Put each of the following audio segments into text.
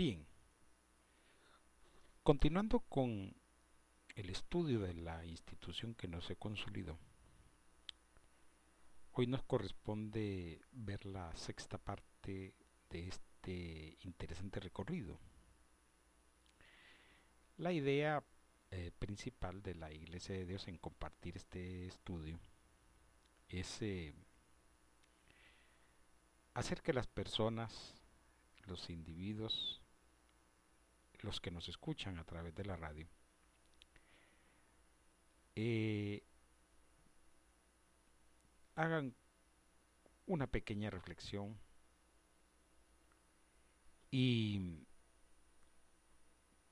Bien, continuando con el estudio de la institución que no se consolidó, hoy nos corresponde ver la sexta parte de este interesante recorrido. La idea eh, principal de la Iglesia de Dios en compartir este estudio es eh, hacer que las personas, los individuos, los que nos escuchan a través de la radio, eh, hagan una pequeña reflexión y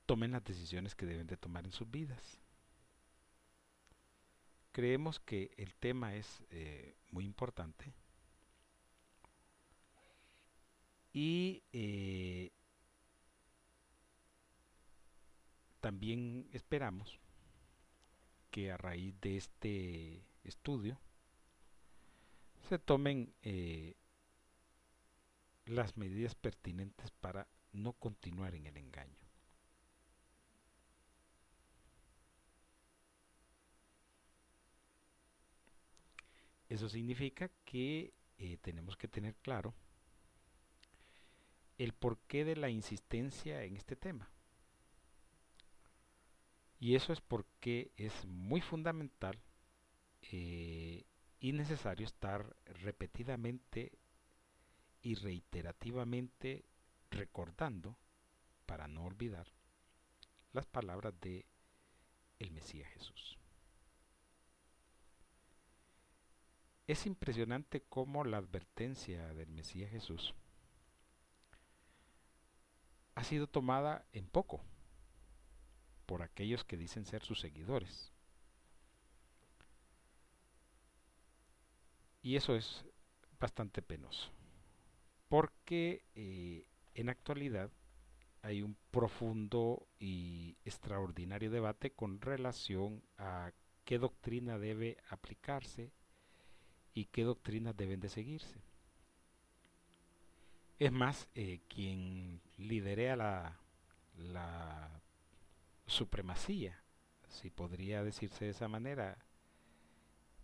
tomen las decisiones que deben de tomar en sus vidas. Creemos que el tema es eh, muy importante y eh, también esperamos que a raíz de este estudio se tomen eh, las medidas pertinentes para no continuar en el engaño. Eso significa que eh, tenemos que tener claro el porqué de la insistencia en este tema. Y eso es porque es muy fundamental eh, y necesario estar repetidamente y reiterativamente recordando para no olvidar las palabras de el Mesías Jesús. Es impresionante cómo la advertencia del Mesías Jesús ha sido tomada en poco por aquellos que dicen ser sus seguidores. Y eso es bastante penoso, porque eh, en actualidad hay un profundo y extraordinario debate con relación a qué doctrina debe aplicarse y qué doctrinas deben de seguirse. Es más, eh, quien liderea la, la supremacía, si podría decirse de esa manera,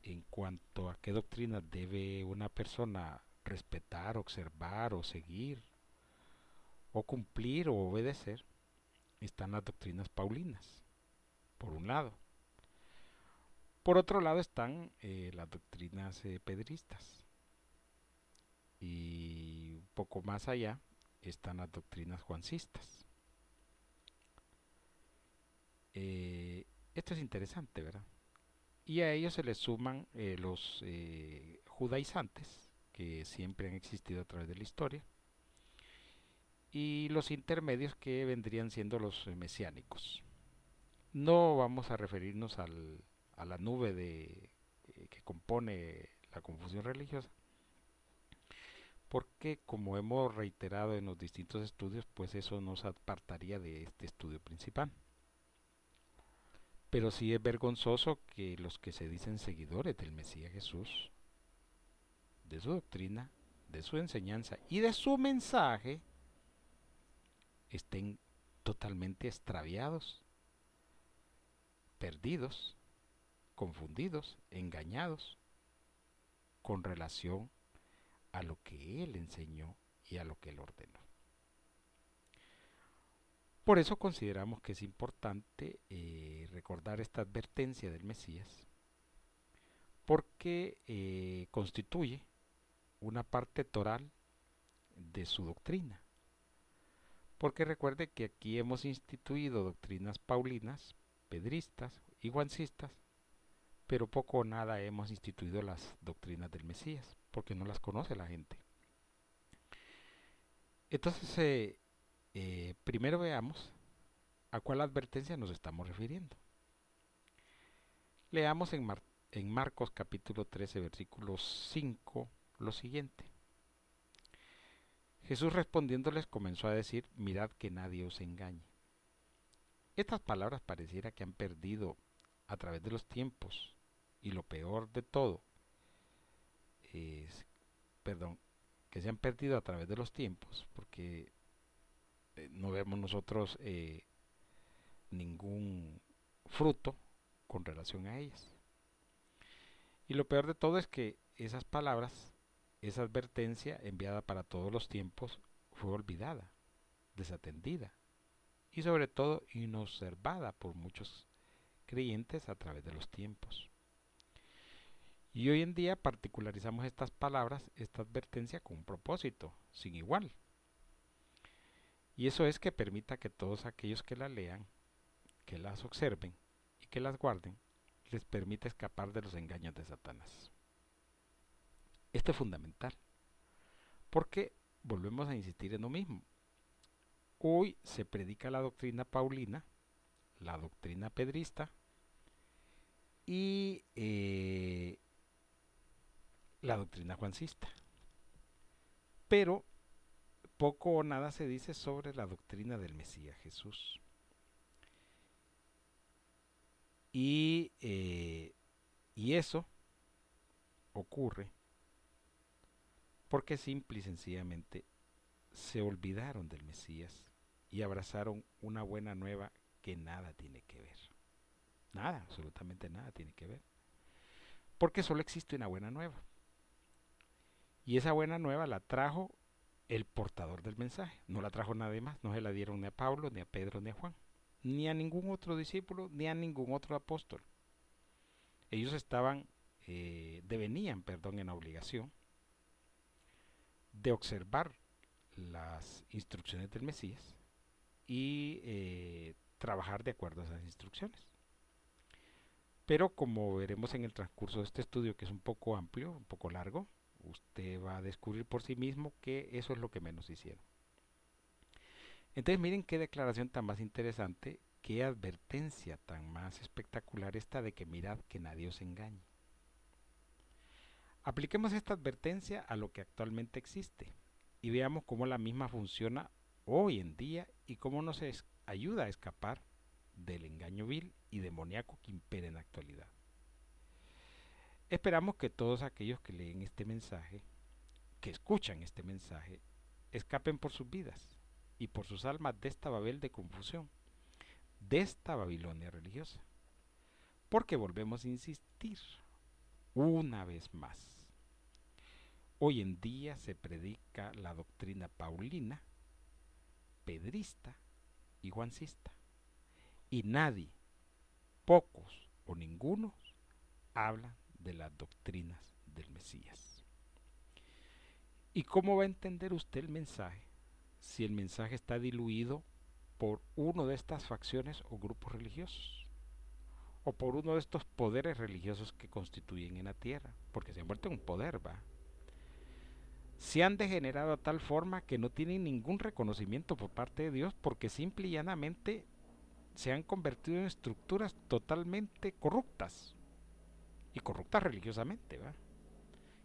en cuanto a qué doctrinas debe una persona respetar, observar o seguir, o cumplir o obedecer, están las doctrinas paulinas, por un lado. Por otro lado están eh, las doctrinas eh, pedristas. Y un poco más allá están las doctrinas juancistas. Eh, esto es interesante, ¿verdad? Y a ellos se les suman los judaizantes, que siempre han existido a través de la historia, y los intermedios que vendrían siendo los mesiánicos. No vamos a referirnos a la nube eh, que compone la confusión religiosa. Porque como hemos reiterado en los distintos estudios, pues eso nos apartaría de este estudio principal. Pero sí es vergonzoso que los que se dicen seguidores del Mesías Jesús, de su doctrina, de su enseñanza y de su mensaje, estén totalmente extraviados, perdidos confundidos, engañados con relación a lo que Él enseñó y a lo que Él ordenó. Por eso consideramos que es importante eh, recordar esta advertencia del Mesías, porque eh, constituye una parte toral de su doctrina. Porque recuerde que aquí hemos instituido doctrinas paulinas, pedristas y guancistas, pero poco o nada hemos instituido las doctrinas del Mesías, porque no las conoce la gente. Entonces, eh, eh, primero veamos a cuál advertencia nos estamos refiriendo. Leamos en, Marcos capítulo 13, versículo 5, lo siguiente. Jesús respondiéndoles comenzó a decir, mirad que nadie os engañe. Estas palabras pareciera que han perdido a través de los tiempos y lo peor de todo es, perdón, que se han perdido a través de los tiempos, porque eh, no vemos nosotros eh, ningún fruto con relación a ellas. Y lo peor de todo es que esas palabras, esa advertencia enviada para todos los tiempos, fue olvidada, desatendida y sobre todo inobservada por muchos creyentes a través de los tiempos. Y hoy en día particularizamos estas palabras, esta advertencia con un propósito, sin igual. Y eso es que permita que todos aquellos que la lean, que las observen y que las guarden, les permita escapar de los engaños de Satanás. Esto es fundamental, porque volvemos a insistir en lo mismo. Hoy se predica la doctrina paulina, la doctrina pedrista y eh, la doctrina juancista. Pero poco o nada se dice sobre la doctrina del Mesías Jesús. Y, eh, y eso ocurre porque simple y sencillamente se olvidaron del Mesías y abrazaron una buena nueva que nada tiene que ver. Nada, absolutamente nada tiene que ver. Porque solo existe una buena nueva. Y esa buena nueva la trajo el portador del mensaje. No la trajo nadie más. No se la dieron ni a Pablo, ni a Pedro, ni a Juan. Ni a ningún otro discípulo, ni a ningún otro apóstol. Ellos estaban, eh, devenían, perdón, en obligación de observar las instrucciones del Mesías y eh, trabajar de acuerdo a esas instrucciones. Pero como veremos en el transcurso de este estudio, que es un poco amplio, un poco largo, usted va a descubrir por sí mismo que eso es lo que menos hicieron. Entonces miren qué declaración tan más interesante, qué advertencia tan más espectacular esta de que mirad que nadie os engañe. Apliquemos esta advertencia a lo que actualmente existe y veamos cómo la misma funciona hoy en día y cómo nos ayuda a escapar del engaño vil y demoníaco que impera en la actualidad. Esperamos que todos aquellos que leen este mensaje, que escuchan este mensaje, escapen por sus vidas y por sus almas de esta Babel de confusión, de esta Babilonia religiosa. Porque volvemos a insistir una vez más. Hoy en día se predica la doctrina paulina, pedrista y juancista. Y nadie, pocos o ninguno, habla de las doctrinas del Mesías. ¿Y cómo va a entender usted el mensaje si el mensaje está diluido por uno de estas facciones o grupos religiosos? O por uno de estos poderes religiosos que constituyen en la tierra, porque se han vuelto un poder, va. Se han degenerado a tal forma que no tienen ningún reconocimiento por parte de Dios porque simple y llanamente se han convertido en estructuras totalmente corruptas y corruptas religiosamente, ¿verdad?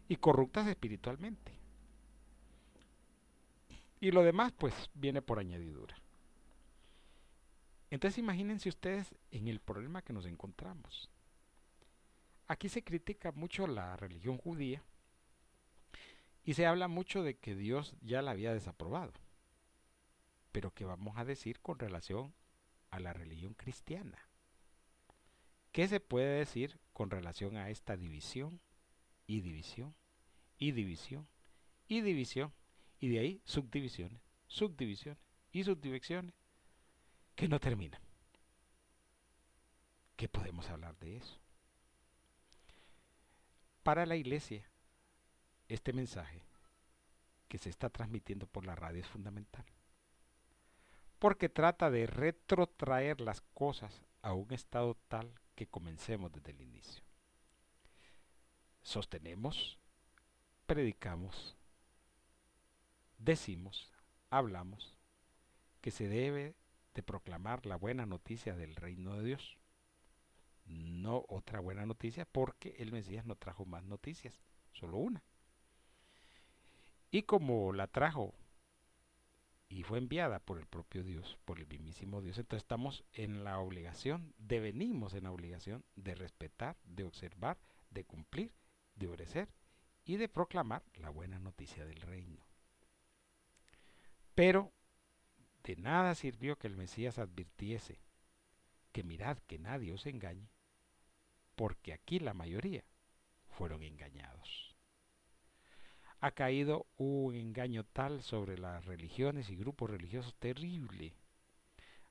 y corruptas espiritualmente. Y lo demás pues viene por añadidura. Entonces imagínense ustedes en el problema que nos encontramos. Aquí se critica mucho la religión judía y se habla mucho de que Dios ya la había desaprobado. Pero ¿qué vamos a decir con relación a la religión cristiana? ¿Qué se puede decir con relación a esta división y división y división y división y de ahí subdivisiones, subdivisiones y subdivisiones que no terminan? ¿Qué podemos hablar de eso? Para la iglesia, este mensaje que se está transmitiendo por la radio es fundamental. Porque trata de retrotraer las cosas a un estado tal que comencemos desde el inicio. Sostenemos, predicamos, decimos, hablamos que se debe de proclamar la buena noticia del reino de Dios. No otra buena noticia porque el Mesías no trajo más noticias, solo una. Y como la trajo y fue enviada por el propio Dios, por el mismísimo Dios, entonces estamos en la obligación, devenimos en la obligación de respetar, de observar, de cumplir, de obedecer y de proclamar la buena noticia del reino. Pero de nada sirvió que el Mesías advirtiese que mirad que nadie os engañe, porque aquí la mayoría fueron engañados. Ha caído un engaño tal sobre las religiones y grupos religiosos terrible,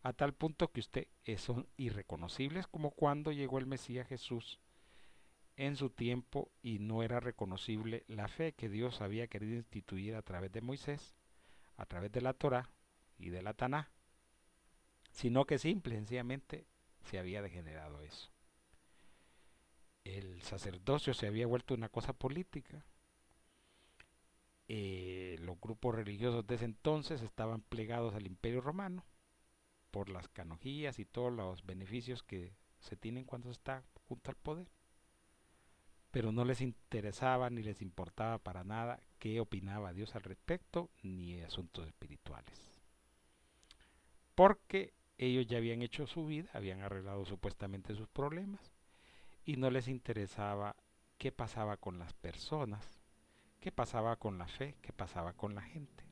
a tal punto que usted son irreconocibles como cuando llegó el Mesías Jesús en su tiempo y no era reconocible la fe que Dios había querido instituir a través de Moisés, a través de la Torá y de la Taná, sino que simple sencillamente se había degenerado eso. El sacerdocio se había vuelto una cosa política. Eh, los grupos religiosos de ese entonces estaban plegados al imperio romano por las canogías y todos los beneficios que se tienen cuando se está junto al poder pero no les interesaba ni les importaba para nada qué opinaba Dios al respecto ni asuntos espirituales. Porque ellos ya habían hecho su vida, habían arreglado supuestamente sus problemas y no les interesaba qué pasaba con las personas, qué pasaba con la fe, qué pasaba con la gente.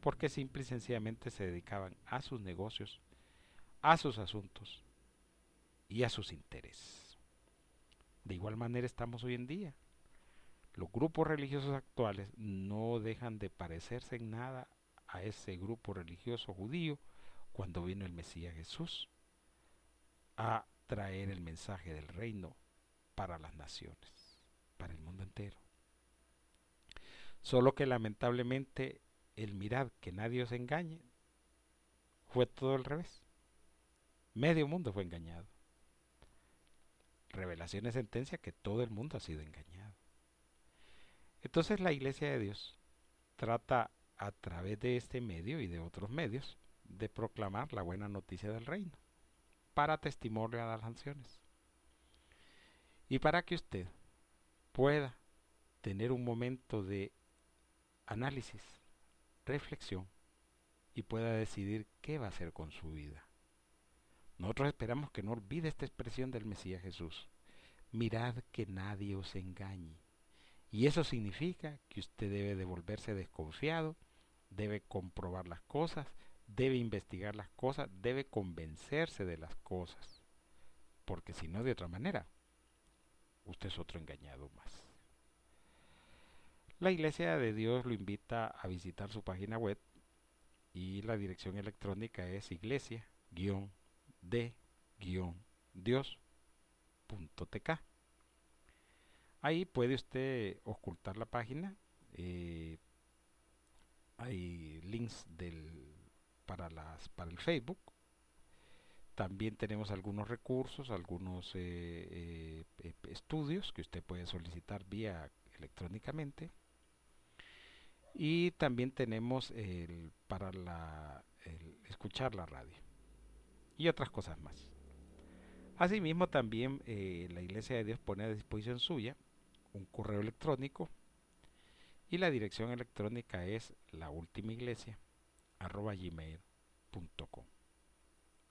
Porque simple y sencillamente se dedicaban a sus negocios, a sus asuntos y a sus intereses. De igual manera estamos hoy en día. Los grupos religiosos actuales no dejan de parecerse en nada a ese grupo religioso judío cuando vino el Mesías Jesús a traer el mensaje del reino para las naciones, para el mundo entero. Solo que lamentablemente el mirad que nadie os engañe fue todo al revés. Medio mundo fue engañado. Revelación es sentencia que todo el mundo ha sido engañado. Entonces la Iglesia de Dios trata a través de este medio y de otros medios de proclamar la buena noticia del reino para testimonio a las naciones. Y para que usted pueda tener un momento de análisis, reflexión y pueda decidir qué va a hacer con su vida. Nosotros esperamos que no olvide esta expresión del Mesías Jesús. Mirad que nadie os engañe. Y eso significa que usted debe devolverse desconfiado, debe comprobar las cosas, debe investigar las cosas, debe convencerse de las cosas. Porque si no, de otra manera, usted es otro engañado más. La Iglesia de Dios lo invita a visitar su página web y la dirección electrónica es iglesia de-dios.tk. Ahí puede usted ocultar la página. Eh, hay links del, para, las, para el Facebook. También tenemos algunos recursos, algunos eh, eh, estudios que usted puede solicitar vía electrónicamente. Y también tenemos el, para la, escuchar la radio y otras cosas más. Asimismo, también eh, la Iglesia de Dios pone a disposición suya un correo electrónico y la dirección electrónica es la.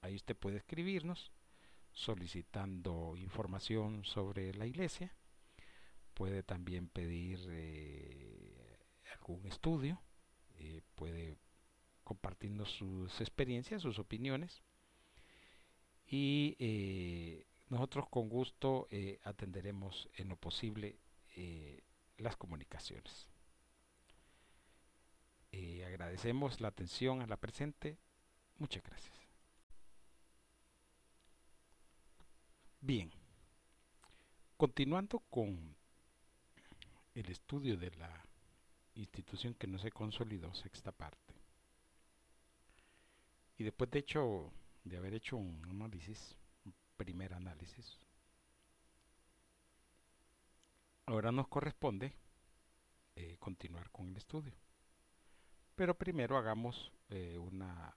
Ahí usted puede escribirnos solicitando información sobre la iglesia. Puede también pedir eh, algún estudio. Eh, puede compartirnos sus experiencias, sus opiniones y eh, nosotros con gusto eh, atenderemos en lo posible las comunicaciones. agradecemos la atención a la presente. Muchas gracias. Bien, continuando con el estudio de la institución que no se consolidó, sexta parte. Y después de hecho de haber hecho un análisis, un primer análisis. Ahora nos corresponde eh, continuar con el estudio. Pero primero hagamos eh, una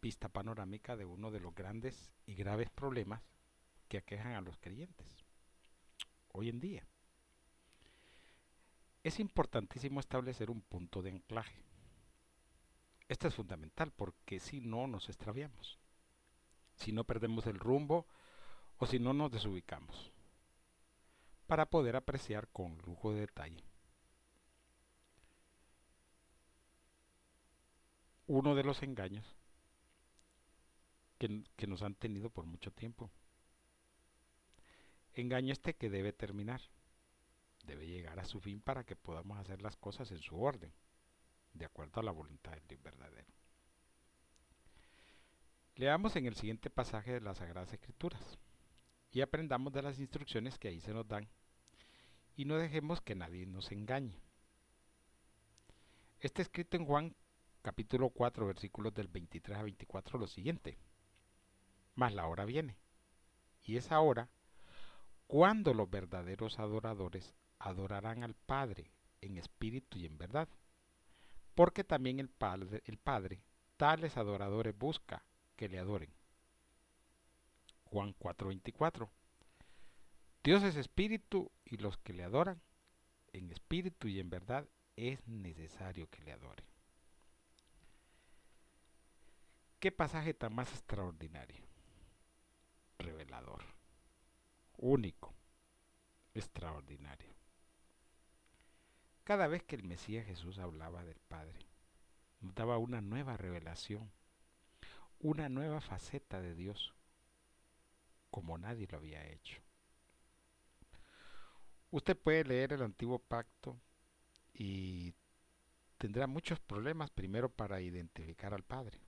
vista panorámica de uno de los grandes y graves problemas que aquejan a los creyentes hoy en día. Es importantísimo establecer un punto de anclaje. Esto es fundamental porque si no nos extraviamos si no perdemos el rumbo o si no nos desubicamos, para poder apreciar con lujo de detalle uno de los engaños que, nos han tenido por mucho tiempo. Engaño este que debe terminar, debe llegar a su fin para que podamos hacer las cosas en su orden, de acuerdo a la voluntad del Dios verdadero. Leamos en el siguiente pasaje de las Sagradas Escrituras y aprendamos de las instrucciones que ahí se nos dan y no dejemos que nadie nos engañe. Está escrito en Juan capítulo 4 versículos del 23 a 24 lo siguiente. Mas la hora viene, y esa hora cuando los verdaderos adoradores adorarán al Padre en espíritu y en verdad. Porque también el Padre, el Padre tales adoradores busca que le adoren. Juan 4:24. Dios es espíritu y los que le adoran en espíritu y en verdad es necesario que le adoren. ¿Qué pasaje tan más extraordinario? Revelador único, extraordinario. Cada vez que el Mesías Jesús hablaba del Padre, nos daba una nueva revelación, una nueva faceta de Dios, como nadie lo había hecho. Usted puede leer el antiguo pacto y tendrá muchos problemas primero para identificar al Padre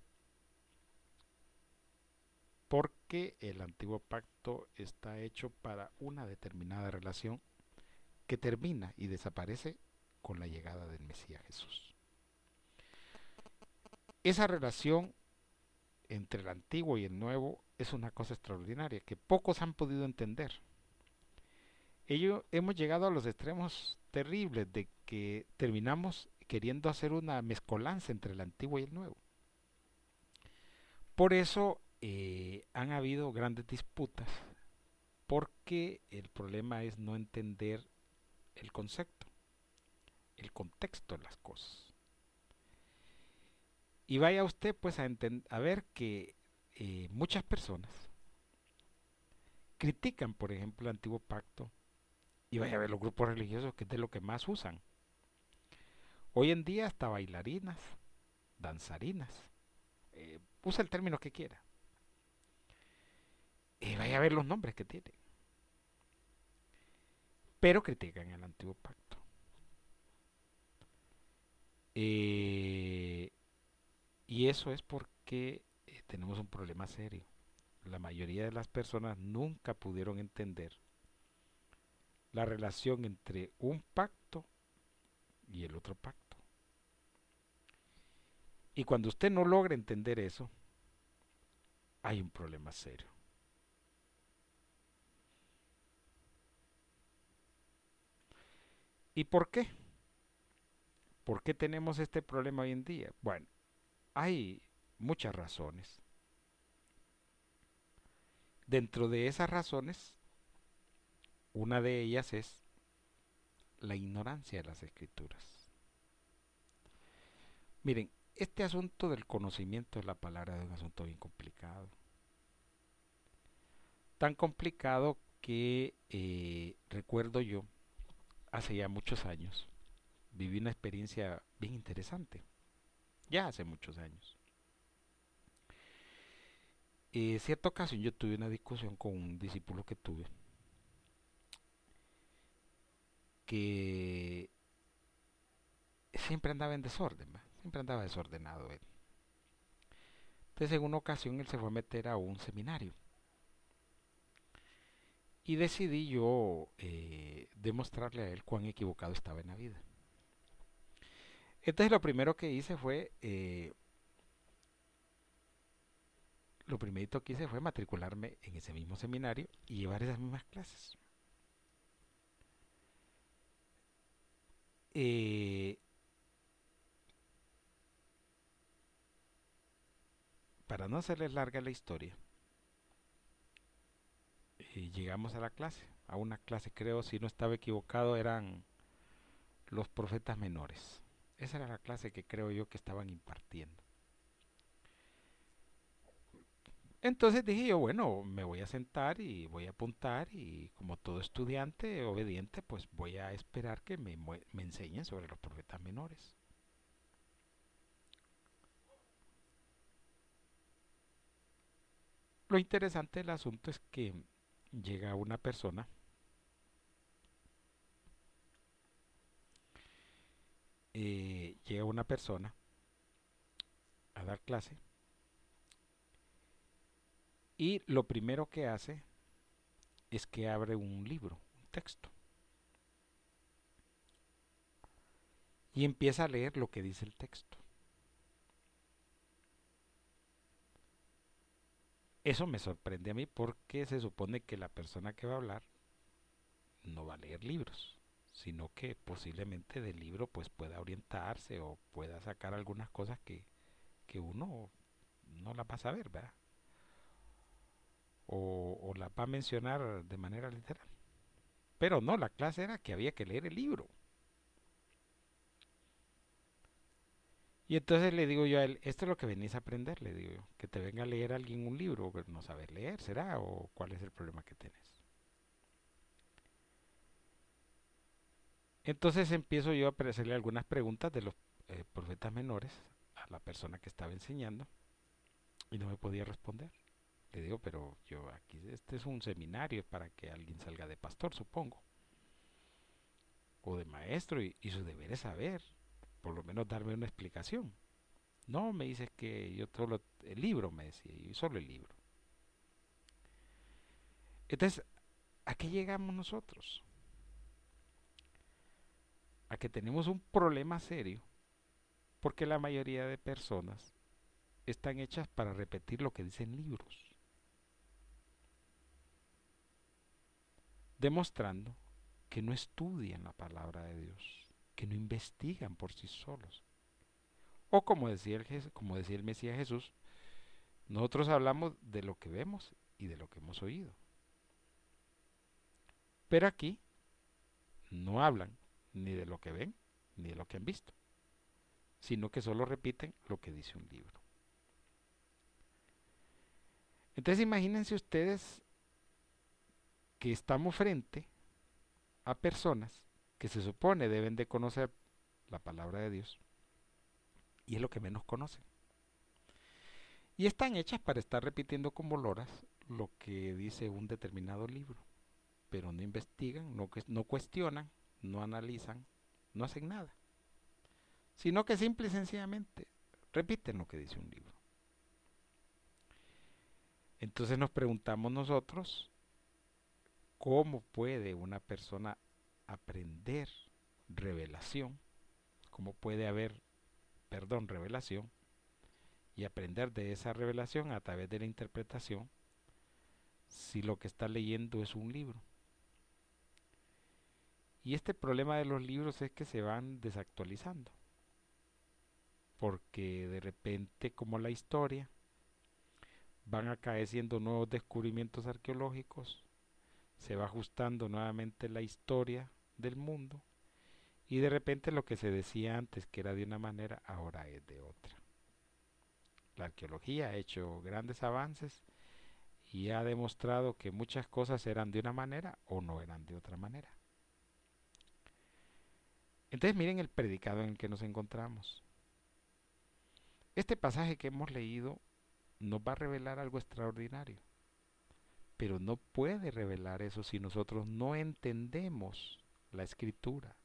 porque el antiguo pacto está hecho para una determinada relación que termina y desaparece con la llegada del Mesías Jesús. Esa relación entre el antiguo y el nuevo es una cosa extraordinaria que pocos han podido entender. Ello hemos llegado a los extremos terribles de que terminamos queriendo hacer una mezcolanza entre el antiguo y el nuevo. Por eso eh, han habido grandes disputas porque el problema es no entender el concepto, el contexto de las cosas. Y vaya usted pues a, a ver que eh, muchas personas critican, por ejemplo, el antiguo pacto y vaya a ver los grupos religiosos que es de lo que más usan. Hoy en día hasta bailarinas, danzarinas, eh, usa el término que quiera y vaya a ver los nombres que tiene. Pero critican el antiguo pacto. Eh, y eso es porque eh, tenemos un problema serio. La mayoría de las personas nunca pudieron entender la relación entre un pacto y el otro pacto. Y cuando usted no logra entender eso, hay un problema serio. ¿Y por qué? ¿Por qué tenemos este problema hoy en día? Bueno, hay muchas razones. Dentro de esas razones, una de ellas es la ignorancia de las escrituras. Miren, este asunto del conocimiento de la palabra es un asunto bien complicado. Tan complicado que eh, recuerdo yo hace ya muchos años, viví una experiencia bien interesante. Ya hace muchos años. En cierta ocasión yo tuve una discusión con un discípulo que tuve que siempre andaba en desorden, siempre andaba desordenado él. Entonces en una ocasión él se fue a meter a un seminario y decidí yo eh, demostrarle a él cuán equivocado estaba en la vida. Entonces lo primero que hice fue, eh, lo primerito que hice fue matricularme en ese mismo seminario y llevar esas mismas clases. Eh, para no hacerles larga la historia, y llegamos a la clase, a una clase creo, si no estaba equivocado, eran los profetas menores. Esa era la clase que creo yo que estaban impartiendo. Entonces dije yo, bueno, me voy a sentar y voy a apuntar y como todo estudiante obediente, pues voy a esperar que me, me enseñen sobre los profetas menores. Lo interesante del asunto es que llega una persona eh, llega una persona a dar clase y lo primero que hace es que abre un libro, un texto. Y empieza a leer lo que dice el texto. Eso me sorprende a mí porque se supone que la persona que va a hablar no va a leer libros, sino que posiblemente del libro pues pueda orientarse o pueda sacar algunas cosas que, que uno no las va a saber, ¿verdad? O, las va a mencionar de manera literal. Pero no, la clase era que había que leer el libro. Y entonces le digo yo a él, esto es lo que venís a aprender, le digo yo, que te venga a leer alguien un libro, no saber leer, ¿será? ¿O cuál es el problema que tienes? Entonces empiezo yo a hacerle algunas preguntas de los eh, profetas menores a la persona que estaba enseñando y no me podía responder. Le digo, pero yo aquí, este es un seminario para que alguien salga de pastor, supongo, o de maestro y, su deber es saber por lo menos darme una explicación. No, me dices que yo solo el libro, me decía, y solo el libro. Entonces, ¿a qué llegamos nosotros? Que tenemos un problema serio, porque la mayoría de personas están hechas para repetir lo que dicen libros, demostrando que no estudian la palabra de Dios que no investigan por sí solos. O como decía el, como decía el Mesías Jesús, nosotros hablamos de lo que vemos y de lo que hemos oído. Pero aquí no hablan ni de lo que ven ni de lo que han visto, sino que solo repiten lo que dice un libro. Entonces imagínense ustedes que estamos frente a personas que se supone deben de conocer la palabra de Dios. Y es lo que menos conocen. Y están hechas para estar repitiendo como loras lo que dice un determinado libro. Pero no investigan, no, no cuestionan, no analizan, no hacen nada. Sino que simple y sencillamente repiten lo que dice un libro. Entonces nos preguntamos nosotros, ¿cómo puede una persona aprender revelación, cómo puede haber, perdón, revelación, y aprender de esa revelación a través de la interpretación, si lo que está leyendo es un libro. Y este problema de los libros es que se van desactualizando, porque de repente, como la historia, van acaeciendo nuevos descubrimientos arqueológicos, se va ajustando nuevamente la historia del mundo y de repente lo que se decía antes que era de una manera ahora es de otra. La arqueología ha hecho grandes avances y ha demostrado que muchas cosas eran de una manera o no eran de otra manera. Entonces miren el predicado en el que nos encontramos. Este pasaje que hemos leído nos va a revelar algo extraordinario pero no puede revelar eso si nosotros no entendemos la escritura.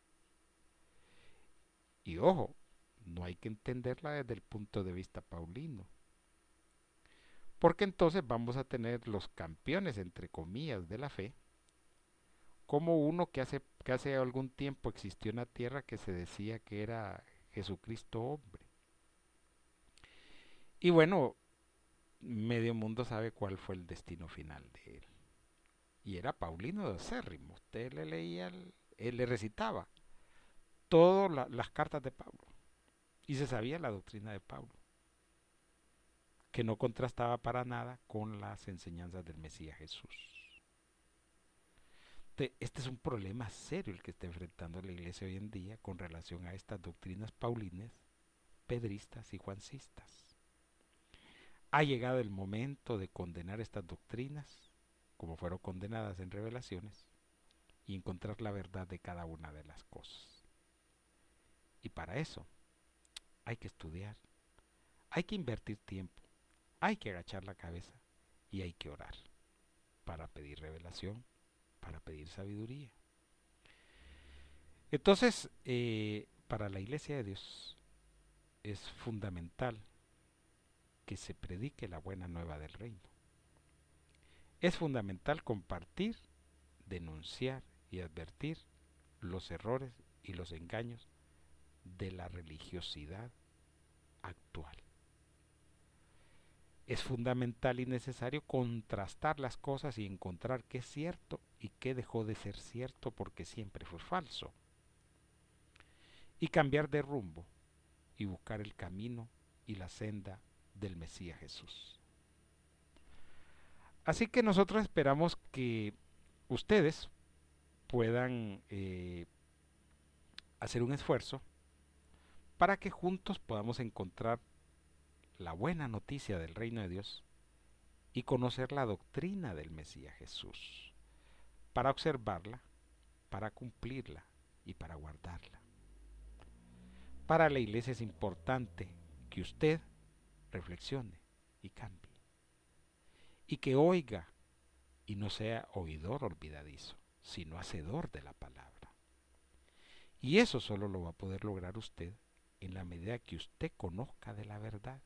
Y ojo, no hay que entenderla desde el punto de vista paulino. Porque entonces vamos a tener los campeones, entre comillas, de la fe, como uno que hace, hace algún tiempo existió en la tierra que se decía que era Jesucristo hombre. Y bueno, medio mundo sabe cuál fue el destino final de él. Y era Paulino de Acérrimo. Usted le leía, él le recitaba todas las cartas de Pablo. Y se sabía la doctrina de Pablo, que no contrastaba para nada con las enseñanzas del Mesías Jesús. Este es un problema serio el que está enfrentando la iglesia hoy en día con relación a estas doctrinas paulines, pedristas y juancistas. Ha llegado el momento de condenar estas doctrinas, como fueron condenadas en revelaciones, y encontrar la verdad de cada una de las cosas. Y para eso hay que estudiar, hay que invertir tiempo, hay que agachar la cabeza y hay que orar para pedir revelación, para pedir sabiduría. Entonces, eh, para la iglesia de Dios es fundamental que se predique la buena nueva del reino. Es fundamental compartir, denunciar y advertir los errores y los engaños de la religiosidad actual. Es fundamental y necesario contrastar las cosas y encontrar qué es cierto y qué dejó de ser cierto porque siempre fue falso y cambiar de rumbo y buscar el camino y la senda del Mesías Jesús. Así que nosotros esperamos que ustedes puedan eh, hacer un esfuerzo para que juntos podamos encontrar la buena noticia del reino de Dios y conocer la doctrina del Mesías Jesús, para observarla, para cumplirla y para guardarla. Para la iglesia es importante que usted reflexione y cambie. Y que oiga y no sea oidor olvidadizo, sino hacedor de la palabra. Y eso solo lo va a poder lograr usted en la medida que usted conozca de la verdad.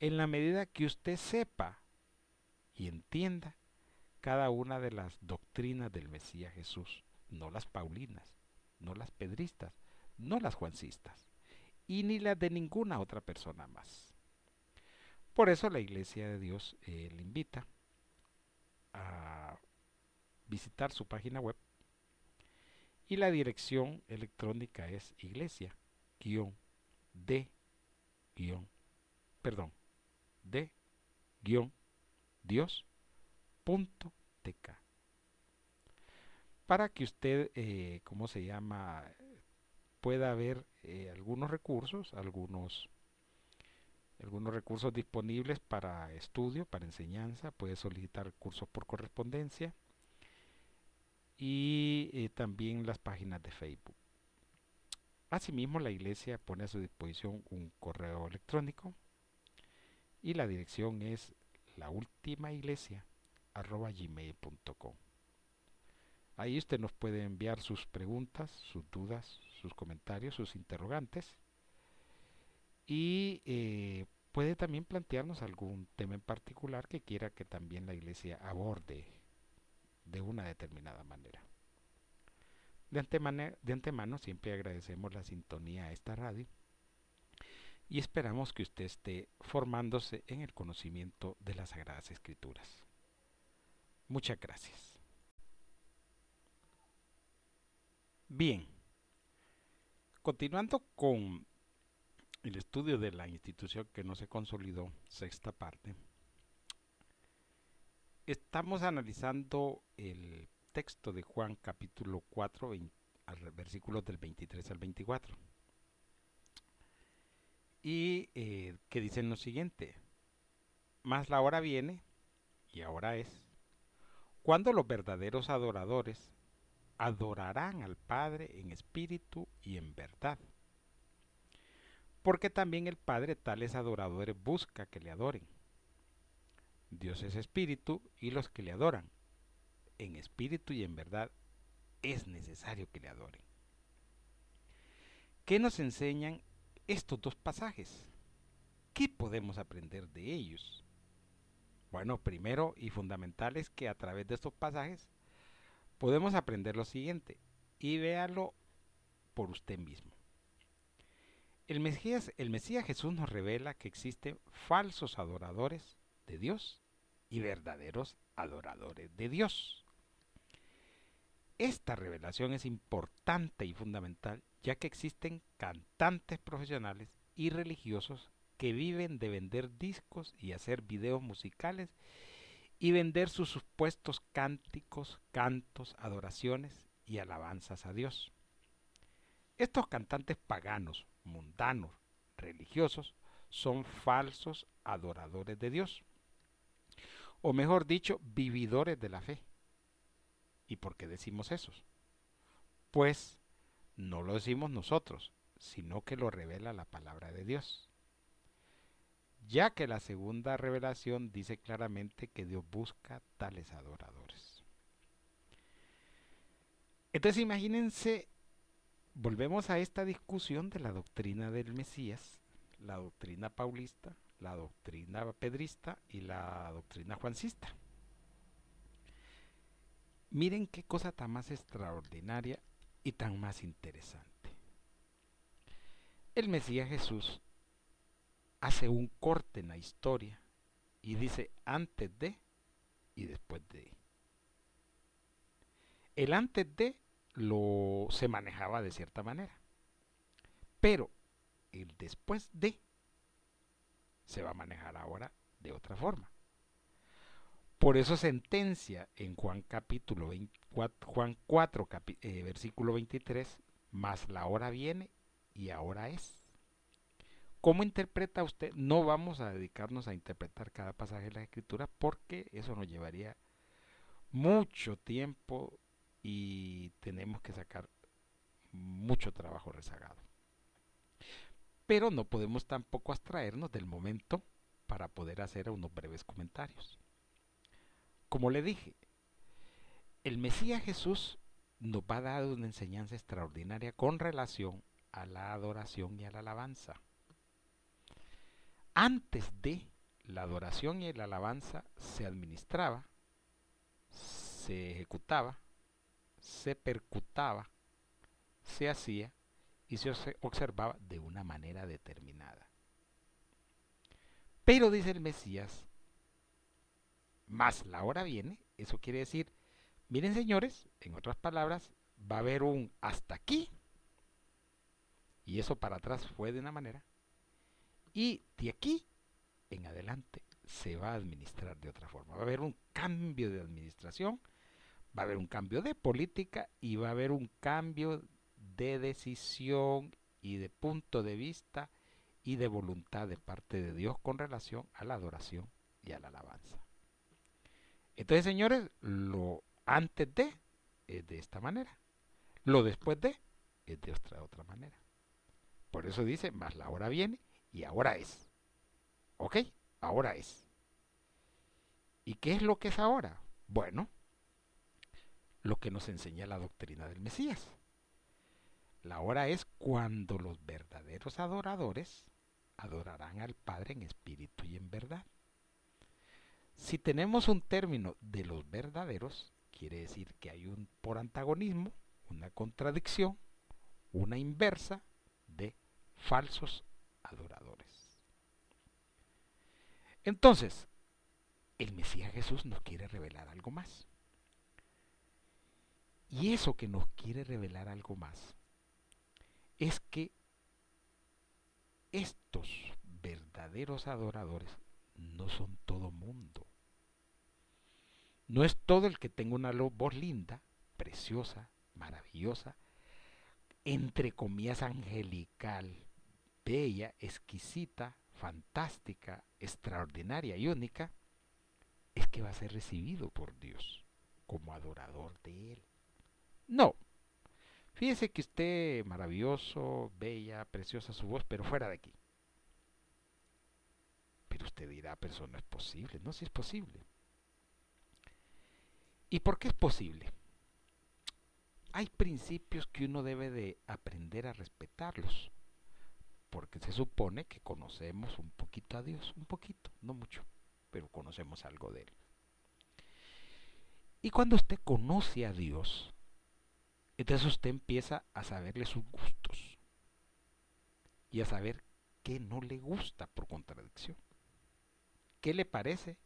En la medida que usted sepa y entienda cada una de las doctrinas del Mesías Jesús, no las paulinas, no las pedristas, no las juancistas, y ni las de ninguna otra persona más. Por eso la Iglesia de Dios eh, le invita a visitar su página web y la dirección electrónica es iglesia de perdón de dios para que usted eh, cómo se llama pueda haber eh, algunos recursos, algunos, algunos recursos disponibles para estudio, para enseñanza, puede solicitar cursos por correspondencia y eh, también las páginas de Facebook. Asimismo, la iglesia pone a su disposición un correo electrónico y la dirección es la última iglesia gmail.com. Ahí usted nos puede enviar sus preguntas, sus dudas, sus comentarios, sus interrogantes. Y eh, puede también plantearnos algún tema en particular que quiera que también la iglesia aborde de una determinada manera. De antemano siempre agradecemos la sintonía a esta radio y esperamos que usted esté formándose en el conocimiento de las Sagradas Escrituras. Muchas gracias. Bien. Continuando con el estudio de la institución que no se consolidó, sexta parte, estamos analizando el texto de Juan capítulo 4, versículos del 23 al 24. Y eh, que dicen lo siguiente, más la hora viene, y ahora es, cuando los verdaderos adoradores adorarán al Padre en espíritu y en verdad. Porque también el Padre tales adoradores busca que le adoren. Dios es espíritu y los que le adoran, en espíritu y en verdad, es necesario que le adoren. ¿Qué nos enseñan estos dos pasajes? ¿Qué podemos aprender de ellos? Bueno, primero y fundamental es que a través de estos pasajes podemos aprender lo siguiente y véalo por usted mismo. El Mesías, el Mesías Jesús nos revela que existen falsos adoradores de Dios y verdaderos adoradores de Dios. Esta revelación es importante y fundamental ya que existen cantantes profesionales y religiosos que viven de vender discos y hacer videos musicales y vender sus supuestos cánticos, cantos, adoraciones y alabanzas a Dios. Estos cantantes paganos, mundanos, religiosos, son falsos adoradores de Dios. O mejor dicho, vividores de la fe. ¿Y por qué decimos eso? Pues no lo decimos nosotros, sino que lo revela la palabra de Dios. ya que la segunda revelación dice claramente que Dios busca tales adoradores. Entonces imagínense, volvemos a esta discusión de la doctrina del Mesías, la doctrina paulista, la doctrina pedrista y la doctrina juancista. Miren qué cosa tan más extraordinaria y tan más interesante. El Mesías Jesús hace un corte en la historia y dice antes de y después de. El antes de lo se manejaba de cierta manera. Pero el después de se va a manejar ahora de otra forma. Por eso sentencia en Juan capítulo 24, Juan 4 eh, versículo 23, más la hora viene y ahora es. ¿Cómo interpreta usted? No vamos a dedicarnos a interpretar cada pasaje de la escritura porque eso nos llevaría mucho tiempo y tenemos que sacar mucho trabajo rezagado. Pero no podemos tampoco abstraernos del momento para poder hacer unos breves comentarios. Como le dije, el Mesías Jesús nos va a dar una enseñanza extraordinaria con relación a la adoración y a la alabanza. Antes de la adoración y la alabanza se administraba, se ejecutaba, se percutaba, se hacía y se observaba de una manera determinada. Pero dice el Mesías, más la hora viene, eso quiere decir, miren señores, en otras palabras, va a haber un hasta aquí, y eso para atrás fue de una manera, y de aquí en adelante se va a administrar de otra forma. Va a haber un cambio de administración, va a haber un cambio de política y va a haber un cambio de decisión y de punto de vista y de voluntad de parte de Dios con relación a la adoración y a la alabanza. Entonces, señores, lo antes de es de esta manera. Lo después de es de otra, otra manera. Por eso dice, más la hora viene y ahora es. ¿Ok? Ahora es. ¿Y qué es lo que es ahora? Bueno, lo que nos enseña la doctrina del Mesías. La hora es cuando los verdaderos adoradores adorarán al Padre en espíritu y en verdad. Si tenemos un término de los verdaderos, quiere decir que hay un por antagonismo, una contradicción, una inversa de falsos adoradores. Entonces, el Mesías Jesús nos quiere revelar algo más. Y eso que nos quiere revelar algo más es que estos verdaderos adoradores no son todo mundo. No es todo el que tenga una voz linda, preciosa, maravillosa, entre comillas angelical, bella, exquisita, fantástica, extraordinaria y única, es que va a ser recibido por Dios como adorador de Él. No, Fíjese que usted, maravilloso, bella, preciosa su voz, pero fuera de aquí. Pero usted dirá, pero eso no es posible. No, si es posible. ¿Y por qué es posible? Hay principios que uno debe de aprender a respetarlos. Porque se supone que conocemos un poquito a Dios, un poquito, no mucho, pero conocemos algo de Él. Y cuando usted conoce a Dios, entonces usted empieza a saberle sus gustos y a saber qué no le gusta por contradicción. ¿Qué le parece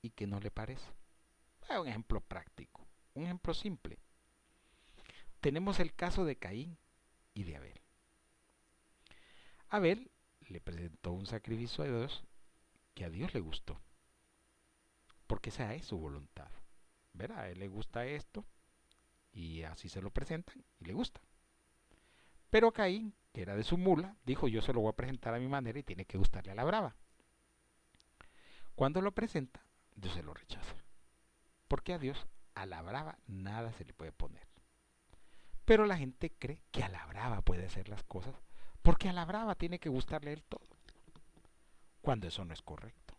y qué no le parece? Un ejemplo práctico, un ejemplo simple. Tenemos el caso de Caín y de Abel. Abel le presentó un sacrificio a Dios que a Dios le gustó. Porque esa es su voluntad. Verá, a él le gusta esto, y así se lo presentan y le gusta. Pero Caín, que era de su mula, dijo yo se lo voy a presentar a mi manera y tiene que gustarle a la brava. Cuando lo presenta, Dios se lo rechaza. Porque a Dios, a la brava, nada se le puede poner. Pero la gente cree que a la brava puede hacer las cosas, porque a la brava tiene que gustarle el todo. cuando eso no es correcto.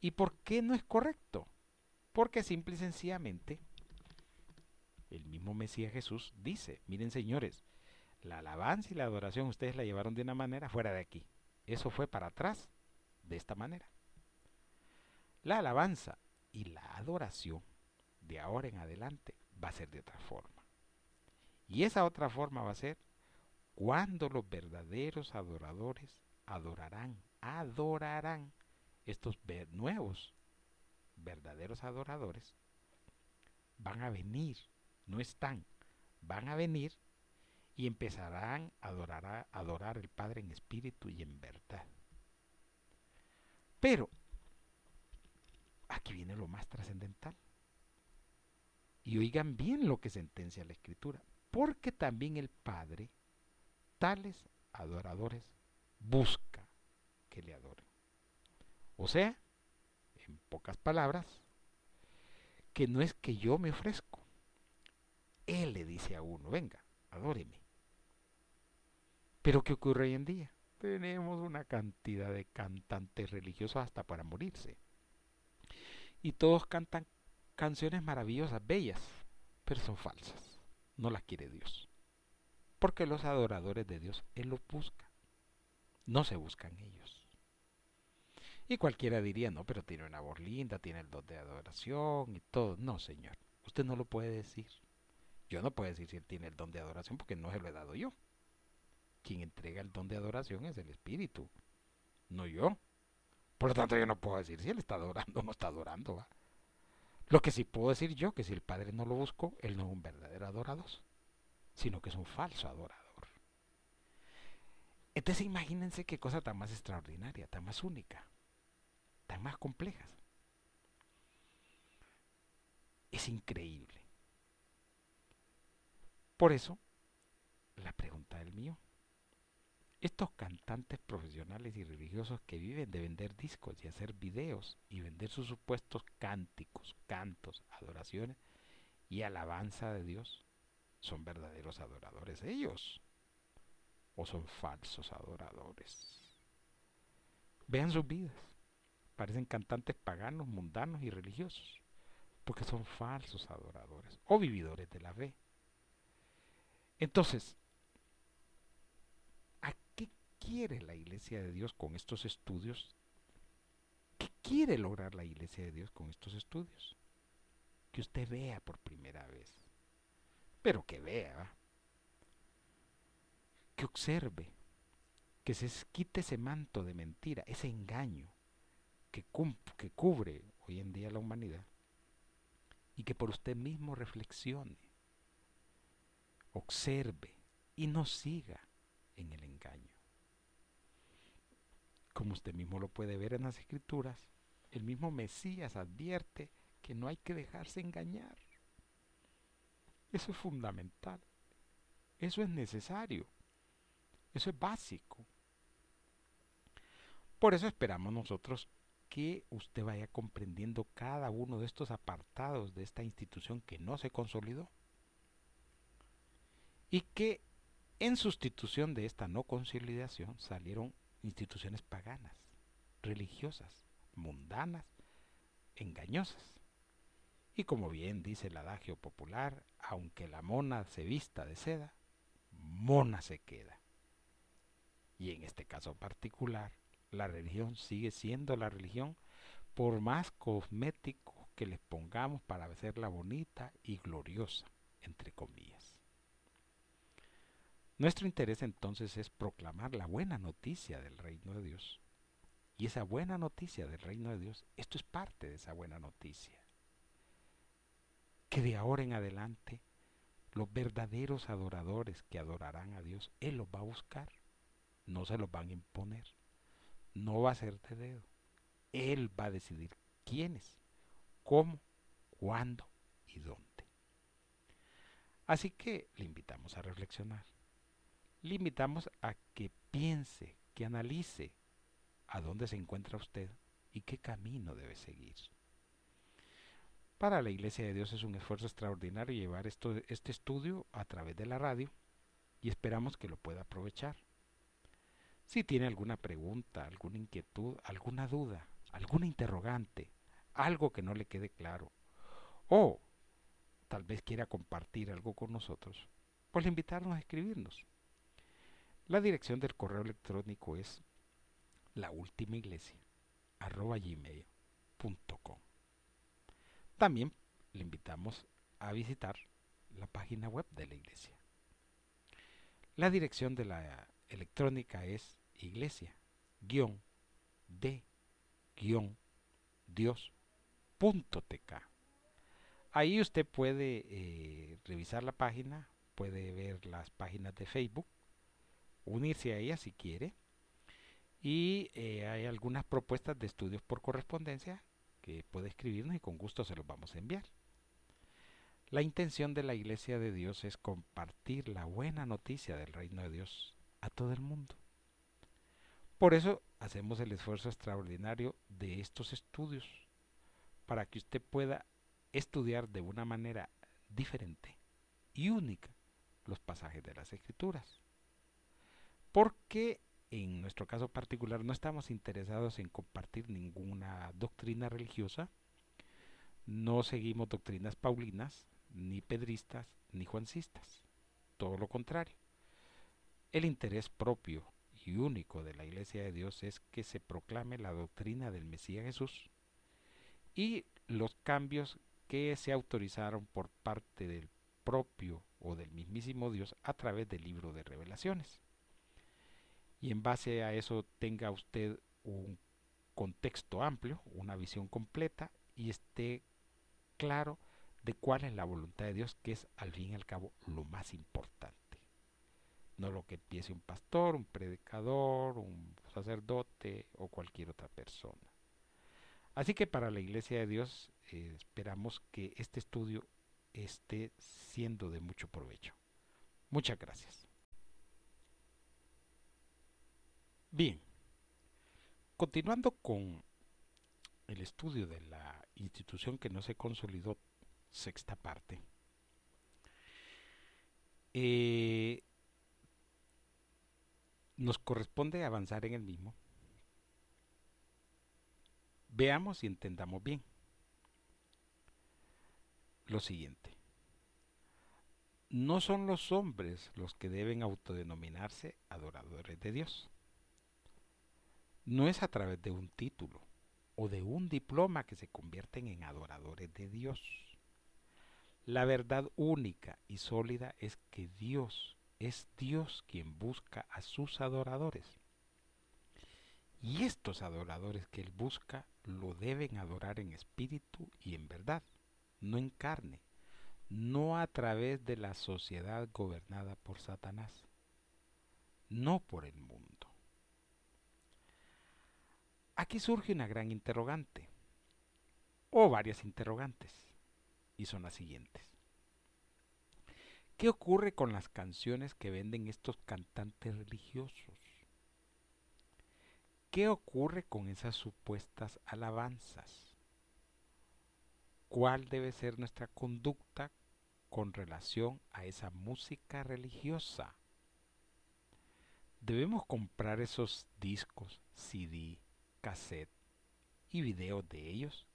¿Y por qué no es correcto? Porque simple y sencillamente el mismo Mesías Jesús dice, miren señores, la alabanza y la adoración ustedes la llevaron de una manera fuera de aquí. Eso fue para atrás de esta manera. La alabanza y la adoración de ahora en adelante va a ser de otra forma. Y esa otra forma va a ser cuando los verdaderos adoradores adorarán, adorarán estos nuevos verdaderos adoradores van a venir, no están, van a venir y empezarán a adorar, a adorar al Padre en espíritu y en verdad. Pero aquí viene lo más trascendental. Y oigan bien lo que sentencia la Escritura, porque también el Padre, tales adoradores, busca que le adoren. O sea, en pocas palabras, que no es que yo me ofrezco. Él le dice a uno, venga, adóreme. Pero ¿qué ocurre hoy en día? Tenemos una cantidad de cantantes religiosos hasta para morirse. Y todos cantan canciones maravillosas, bellas, pero son falsas. No las quiere Dios. Porque los adoradores de Dios, Él los busca. No se buscan ellos. Y cualquiera diría, no, pero tiene una voz linda, tiene el don de adoración y todo. No, Señor, usted no lo puede decir. Yo no puedo decir si Él tiene el don de adoración porque no se lo he dado yo. Quien entrega el don de adoración es el Espíritu, no yo. Por lo tanto, yo no puedo decir si Él está adorando o no está adorando. Lo que sí puedo decir yo, que si el Padre no lo buscó, Él no es un verdadero adorador, sino que es un falso adorador. Entonces imagínense qué cosa tan más extraordinaria, tan más única, tan más compleja. Es increíble. Por eso, la pregunta del mío. Estos cantantes profesionales y religiosos que viven de vender discos y hacer videos y vender sus supuestos cánticos, cantos, adoraciones y alabanza de Dios, ¿son verdaderos adoradores ellos? ¿O son falsos adoradores? Vean sus vidas. Parecen cantantes paganos, mundanos y religiosos, porque son falsos adoradores o vividores de la fe. Entonces, quiere la iglesia de Dios con estos estudios? ¿Qué quiere lograr la iglesia de Dios con estos estudios? Que usted vea por primera vez. Pero que vea. Que observe. Que se quite ese manto de mentira, ese engaño que, que cubre hoy en día la humanidad. Y que por usted mismo reflexione. Observe y no siga en el engaño como usted mismo lo puede ver en las escrituras, el mismo Mesías advierte que no hay que dejarse engañar. Eso es fundamental. Eso es necesario. Eso es básico. Por eso esperamos nosotros que usted vaya comprendiendo cada uno de estos apartados de esta institución que no se consolidó y que en sustitución de esta no consolidación salieron instituciones paganas, religiosas, mundanas, engañosas. Y como bien dice el adagio popular, aunque la mona se vista de seda, mona se queda. Y en este caso particular, la religión sigue siendo la religión por más cosmético que les pongamos para hacerla bonita y gloriosa, entre comillas. Nuestro interés entonces es proclamar la buena noticia del reino de Dios. Y esa buena noticia del reino de Dios, esto es parte de esa buena noticia. Que de ahora en adelante los verdaderos adoradores que adorarán a Dios, Él los va a buscar. No se los van a imponer. No va a ser de dedo. Él va a decidir quiénes, cómo, cuándo y dónde. Así que le invitamos a reflexionar limitamos a que piense, que analice a dónde se encuentra usted y qué camino debe seguir. Para la Iglesia de Dios es un esfuerzo extraordinario llevar esto, este estudio a través de la radio y esperamos que lo pueda aprovechar. Si tiene alguna pregunta, alguna inquietud, alguna duda, alguna interrogante, algo que no le quede claro, o tal vez quiera compartir algo con nosotros, pues le invitarnos a escribirnos. La dirección del correo electrónico es la última iglesia También le invitamos a visitar la página web de la iglesia. La dirección de la electrónica es iglesia-de-dios.tk. Ahí usted puede eh, revisar la página, puede ver las páginas de Facebook, unirse a ella si quiere. Y eh, hay algunas propuestas de estudios por correspondencia que puede escribirnos y con gusto se los vamos a enviar. La intención de la Iglesia de Dios es compartir la buena noticia del reino de Dios a todo el mundo. Por eso hacemos el esfuerzo extraordinario de estos estudios, para que usted pueda estudiar de una manera diferente y única los pasajes de las Escrituras. Porque en nuestro caso particular no estamos interesados en compartir ninguna doctrina religiosa, no seguimos doctrinas paulinas, ni pedristas, ni juancistas. Todo lo contrario. El interés propio y único de la Iglesia de Dios es que se proclame la doctrina del Mesías Jesús y los cambios que se autorizaron por parte del propio o del mismísimo Dios a través del libro de revelaciones. Y en base a eso tenga usted un contexto amplio, una visión completa y esté claro de cuál es la voluntad de Dios, que es al fin y al cabo lo más importante. No lo que empiece un pastor, un predicador, un sacerdote o cualquier otra persona. Así que para la Iglesia de Dios eh, esperamos que este estudio esté siendo de mucho provecho. Muchas gracias. Bien, continuando con el estudio de la institución que no se consolidó sexta parte. Eh, nos corresponde avanzar en el mismo. Veamos y entendamos bien lo siguiente. No son los hombres los que deben autodenominarse adoradores de Dios. No es a través de un título o de un diploma que se convierten en adoradores de Dios. La verdad única y sólida es que Dios es Dios quien busca a sus adoradores. Y estos adoradores que Él busca lo deben adorar en espíritu y en verdad, no en carne, no a través de la sociedad gobernada por Satanás, no por el mundo. Aquí surge una gran interrogante, o varias interrogantes y son las siguientes. ¿Qué ocurre con las canciones que venden estos cantantes religiosos? ¿Qué ocurre con esas supuestas alabanzas? ¿Cuál debe ser nuestra conducta con relación a esa música religiosa? ¿Debemos comprar esos discos, CD, cassette y videos de ellos?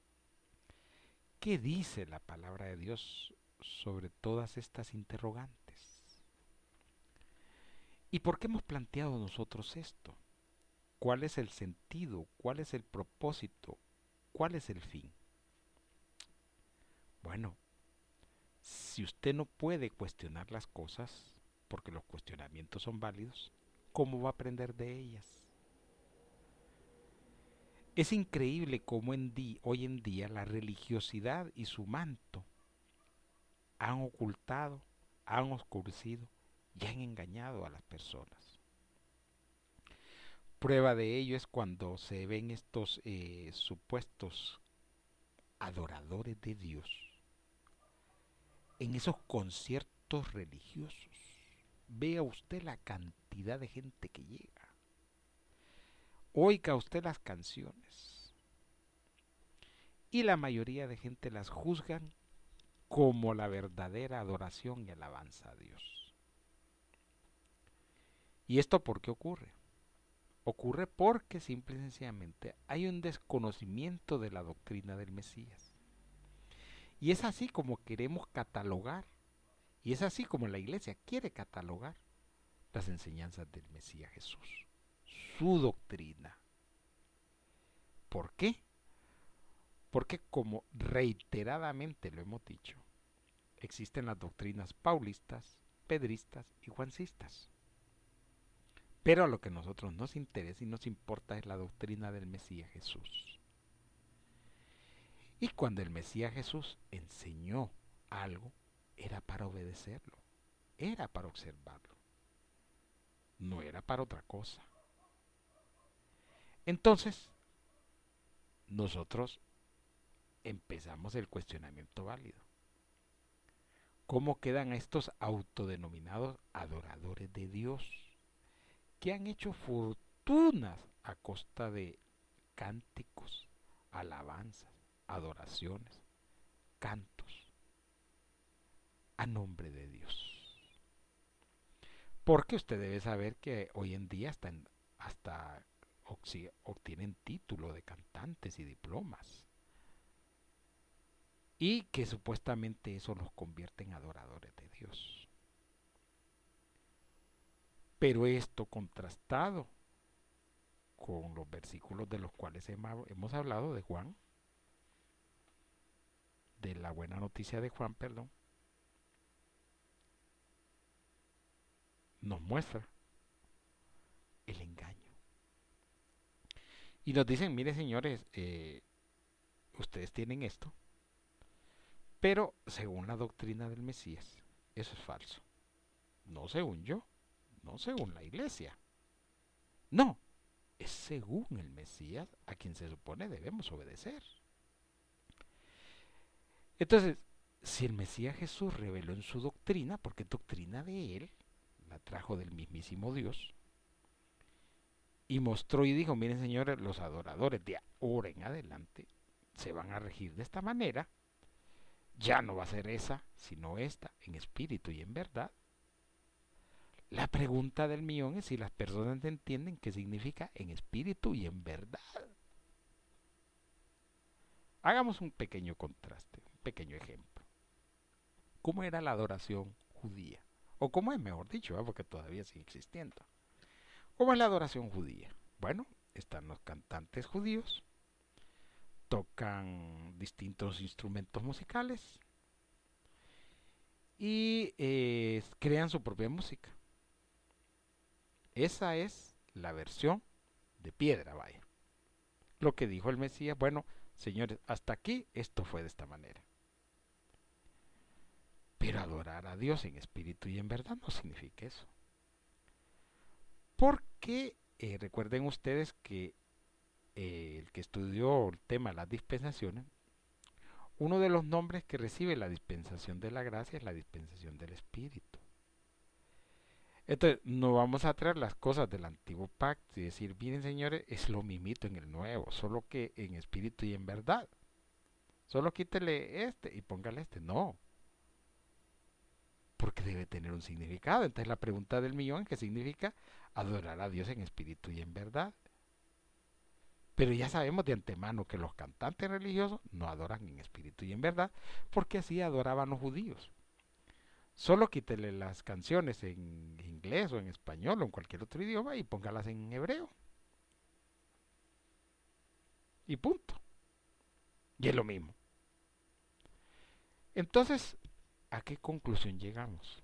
¿Qué dice la palabra de Dios sobre todas estas interrogantes? ¿Y por qué hemos planteado nosotros esto? ¿Cuál es el sentido? ¿Cuál es el propósito? ¿Cuál es el fin? Bueno, si usted no puede cuestionar las cosas, porque los cuestionamientos son válidos, ¿cómo va a aprender de ellas? Es increíble cómo hoy en día la religiosidad y su manto han ocultado, han oscurecido y han engañado a las personas. Prueba de ello es cuando se ven estos eh, supuestos adoradores de Dios en esos conciertos religiosos. Vea usted la cantidad de gente que llega. Oiga usted las canciones. Y la mayoría de gente las juzgan como la verdadera adoración y alabanza a Dios. ¿Y esto por qué ocurre? ocurre porque simple y sencillamente hay un desconocimiento de la doctrina del Mesías. Y es así como queremos catalogar, y es así como la iglesia quiere catalogar las enseñanzas del Mesías Jesús, su doctrina. ¿Por qué? Porque como reiteradamente lo hemos dicho, existen las doctrinas paulistas, pedristas y juancistas. Pero a lo que a nosotros nos interesa y nos importa es la doctrina del Mesías Jesús. Y cuando el Mesías Jesús enseñó algo, era para obedecerlo, era para observarlo, no era para otra cosa. Entonces, nosotros empezamos el cuestionamiento válido. ¿Cómo quedan estos autodenominados adoradores de Dios? que han hecho fortunas a costa de cánticos, alabanzas, adoraciones, cantos, a nombre de Dios. Porque usted debe saber que hoy en día hasta, hasta obtienen título de cantantes y diplomas. Y que supuestamente eso los convierte en adoradores de Dios. Pero esto contrastado con los versículos de los cuales hemos hablado de Juan, de la buena noticia de Juan, perdón, nos muestra el engaño. Y nos dicen, mire señores, eh, ustedes tienen esto, pero según la doctrina del Mesías, eso es falso. No según yo no según la iglesia. No, es según el Mesías a quien se supone debemos obedecer. Entonces, si el Mesías Jesús reveló en su doctrina, porque doctrina de él, la trajo del mismísimo Dios, y mostró y dijo, miren señores, los adoradores de ahora en adelante se van a regir de esta manera, ya no va a ser esa, sino esta, en espíritu y en verdad, la pregunta del millón es si las personas entienden qué significa en espíritu y en verdad. Hagamos un pequeño contraste, un pequeño ejemplo. ¿Cómo era la adoración judía? O cómo es, mejor dicho, porque todavía sigue existiendo. ¿Cómo es la adoración judía? Bueno, están los cantantes judíos, tocan distintos instrumentos musicales y eh, crean su propia música. Esa es la versión de piedra, vaya. Lo que dijo el Mesías, bueno, señores, hasta aquí esto fue de esta manera. Pero adorar a Dios en espíritu y en verdad no significa eso. Porque eh, recuerden ustedes que eh, el que estudió el tema de las dispensaciones, uno de los nombres que recibe la dispensación de la gracia es la dispensación del Espíritu. Entonces, no vamos a traer las cosas del antiguo pacto y decir, miren señores, es lo mismito en el nuevo, solo que en espíritu y en verdad. Solo quítele este y póngale este. No. Porque debe tener un significado. Entonces la pregunta del millón, ¿qué significa? Adorar a Dios en espíritu y en verdad. Pero ya sabemos de antemano que los cantantes religiosos no adoran en espíritu y en verdad, porque así adoraban los judíos. Solo quítele las canciones en inglés o en español o en cualquier otro idioma y póngalas en hebreo. Y punto. Y es lo mismo. Entonces, ¿a qué conclusión llegamos?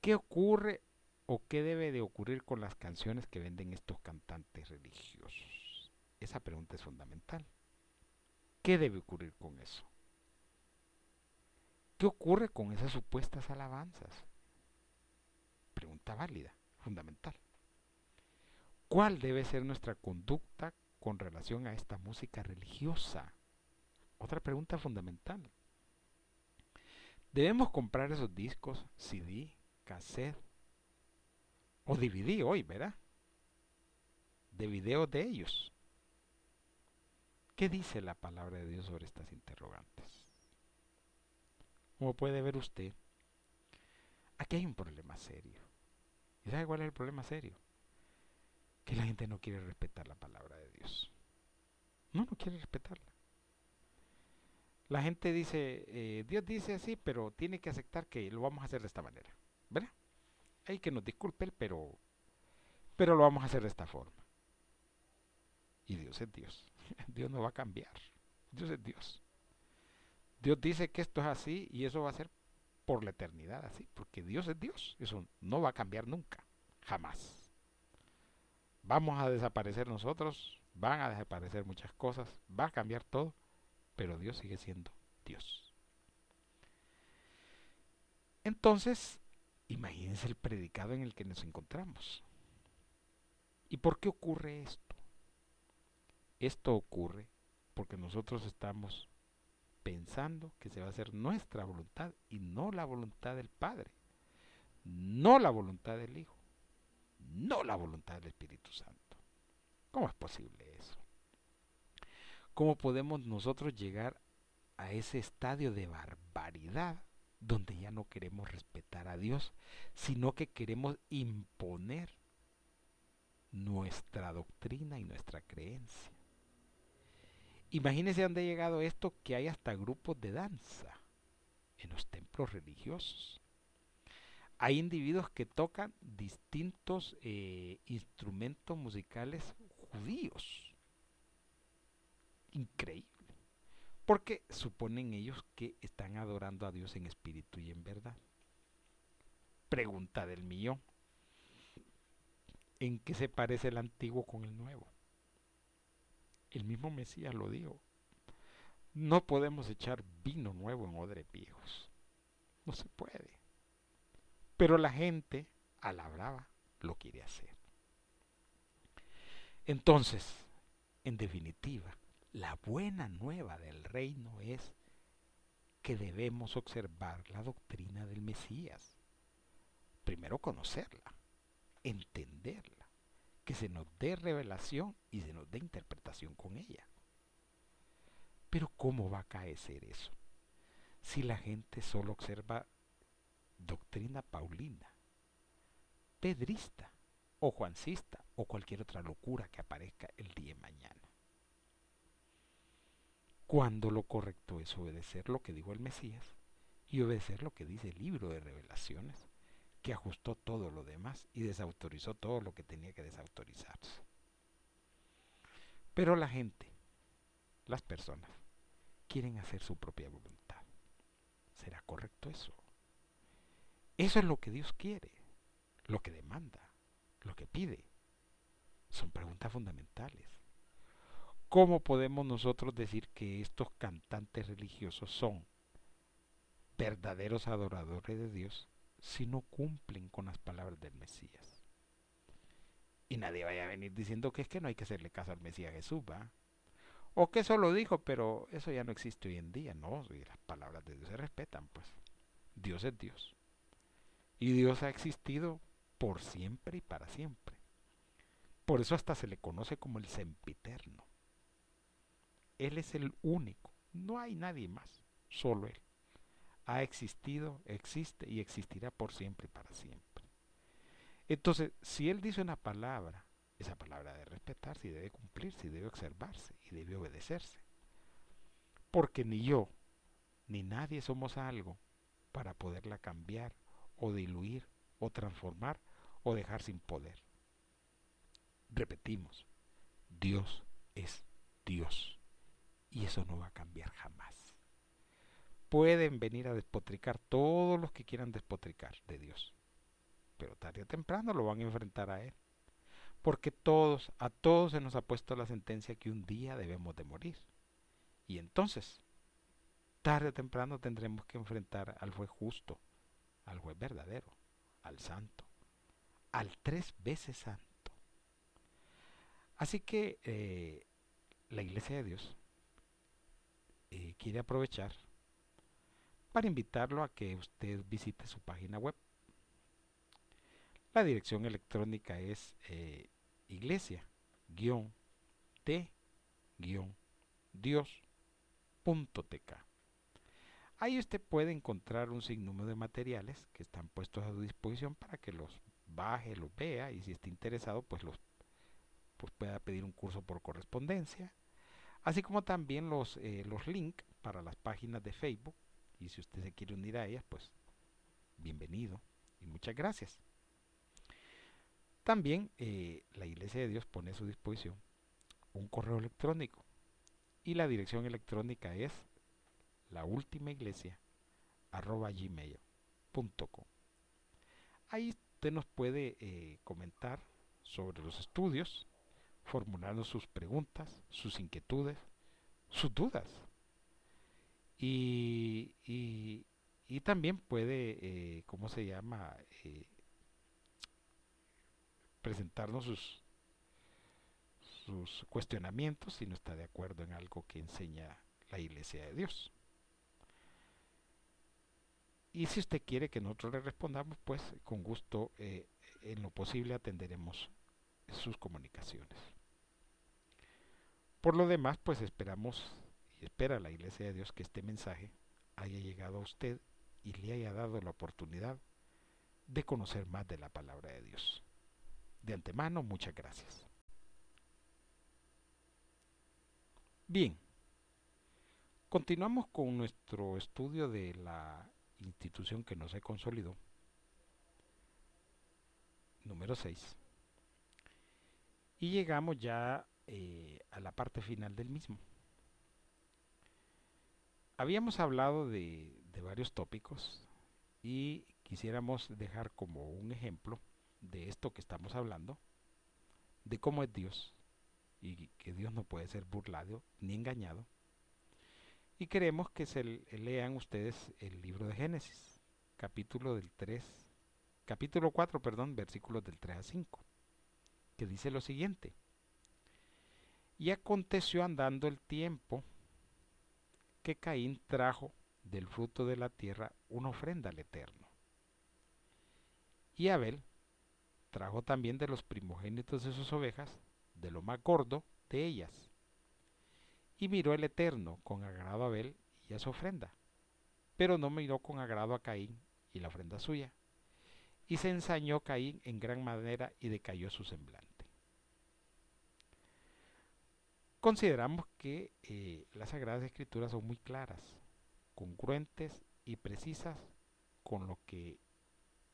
¿Qué ocurre o qué debe de ocurrir con las canciones que venden estos cantantes religiosos? Esa pregunta es fundamental. ¿Qué debe ocurrir con eso? ¿Qué ocurre con esas supuestas alabanzas? Pregunta válida, fundamental. ¿Cuál debe ser nuestra conducta con relación a esta música religiosa? Otra pregunta fundamental. ¿Debemos comprar esos discos, CD, cassette o DVD hoy, verdad? De videos de ellos. ¿Qué dice la palabra de Dios sobre estas interrogantes? Como puede ver usted, aquí hay un problema serio. ¿Y sabe cuál es el problema serio? que la gente no quiere respetar la palabra de Dios. No, no quiere respetarla. La gente dice, eh, Dios dice así, pero tiene que aceptar que lo vamos a hacer de esta manera. ¿Verdad? Hay que nos disculpen, pero, pero lo vamos a hacer de esta forma. Y Dios es Dios. Dios no va a cambiar. Dios es Dios. Dios dice que esto es así y eso va a ser por la eternidad así, porque Dios es Dios. Eso no va a cambiar nunca, jamás. Vamos a desaparecer nosotros, van a desaparecer muchas cosas, va a cambiar todo, pero Dios sigue siendo Dios. Entonces, imagínense el predicado en el que nos encontramos. ¿Y por qué ocurre esto? Esto ocurre porque nosotros estamos pensando que se va a hacer nuestra voluntad y no la voluntad del Padre, no la voluntad del Hijo, no la voluntad del Espíritu Santo. ¿Cómo es posible eso? ¿Cómo podemos nosotros llegar a ese estadio de barbaridad donde ya no queremos respetar a Dios, sino que queremos imponer nuestra doctrina y nuestra creencia? Imagínense dónde ha llegado esto que hay hasta grupos de danza en los templos religiosos. Hay individuos que tocan distintos eh, instrumentos musicales judíos. Increíble. Porque suponen ellos que están adorando a Dios en espíritu y en verdad. Pregunta del millón. ¿En qué se parece el antiguo con el nuevo? El mismo Mesías lo dijo. No podemos echar vino nuevo en odres viejos. No se puede. Pero la gente, a la brava, lo quiere hacer. Entonces, en definitiva, la buena nueva del reino es que debemos observar la doctrina del Mesías. Primero conocerla, entenderla que se nos dé revelación y se nos dé interpretación con ella. Pero ¿cómo va a caecer eso? Si la gente solo observa doctrina paulina, pedrista o juancista o cualquier otra locura que aparezca el día de mañana. Cuando lo correcto es obedecer lo que dijo el Mesías y obedecer lo que dice el libro de revelaciones que ajustó todo lo demás y desautorizó todo lo que tenía que desautorizarse. Pero la gente, las personas, quieren hacer su propia voluntad. ¿Será correcto eso? Eso es lo que Dios quiere, lo que demanda, lo que pide. Son preguntas fundamentales. ¿Cómo podemos nosotros decir que estos cantantes religiosos son verdaderos adoradores de Dios si no cumplen con las palabras del Mesías. Y nadie vaya a venir diciendo que es que no hay que hacerle caso al Mesías Jesús, ¿va? O que eso lo dijo, pero eso ya no existe hoy en día, ¿no? Y las palabras de Dios se respetan, pues. Dios es Dios. Y Dios ha existido por siempre y para siempre. Por eso hasta se le conoce como el sempiterno. Él es el único. No hay nadie más, solo Él ha existido, existe y existirá por siempre y para siempre. Entonces, si Él dice una palabra, esa palabra debe respetarse y debe cumplirse y debe observarse y debe obedecerse. Porque ni yo ni nadie somos algo para poderla cambiar o diluir o transformar o dejar sin poder. Repetimos, Dios es Dios y eso no va a cambiar jamás pueden venir a despotricar todos los que quieran despotricar de Dios. Pero tarde o temprano lo van a enfrentar a Él. Porque todos, a todos se nos ha puesto la sentencia que un día debemos de morir. Y entonces, tarde o temprano tendremos que enfrentar al juez justo, al juez verdadero, al santo, al tres veces santo. Así que eh, la iglesia de Dios eh, quiere aprovechar para invitarlo a que usted visite su página web. La dirección electrónica es eh, iglesia-t-dios.tk. Ahí usted puede encontrar un sinnúmero de materiales que están puestos a su disposición para que los baje, los vea y si está interesado pues los pueda pedir un curso por correspondencia, así como también los, eh, los links para las páginas de Facebook. Y si usted se quiere unir a ellas, pues bienvenido y muchas gracias. También eh, la Iglesia de Dios pone a su disposición un correo electrónico y la dirección electrónica es la última. Ahí usted nos puede eh, comentar sobre los estudios, formulando sus preguntas, sus inquietudes, sus dudas. Y, y, también puede, eh, ¿cómo se llama? Eh, presentarnos sus, sus cuestionamientos si no está de acuerdo en algo que enseña la Iglesia de Dios. Y si usted quiere que nosotros le respondamos, pues con gusto, eh, en lo posible, atenderemos sus comunicaciones. Por lo demás, pues esperamos y espera la Iglesia de Dios que este mensaje haya llegado a usted y le haya dado la oportunidad de conocer más de la palabra de Dios. De antemano, muchas gracias. Bien, continuamos con nuestro estudio de la institución que no se consolidó. Número 6. Y llegamos ya eh, a la parte final del mismo. Habíamos hablado de, varios tópicos y quisiéramos dejar como un ejemplo de esto que estamos hablando, de cómo es Dios y que Dios no puede ser burlado ni engañado y queremos que se lean ustedes el libro de Génesis, capítulo del 3, capítulo 4, perdón, versículos del 3 a 5, que dice lo siguiente. Y aconteció andando el tiempo que Caín trajo del fruto de la tierra una ofrenda al Eterno. Y Abel trajo también de los primogénitos de sus ovejas, de lo más gordo de ellas y miró el Eterno con agrado a Abel y a su ofrenda, pero no miró con agrado a Caín y la ofrenda suya. Y se ensañó Caín en gran manera y decayó su semblante. Consideramos que eh, las Sagradas Escrituras son muy claras, congruentes y precisas con lo que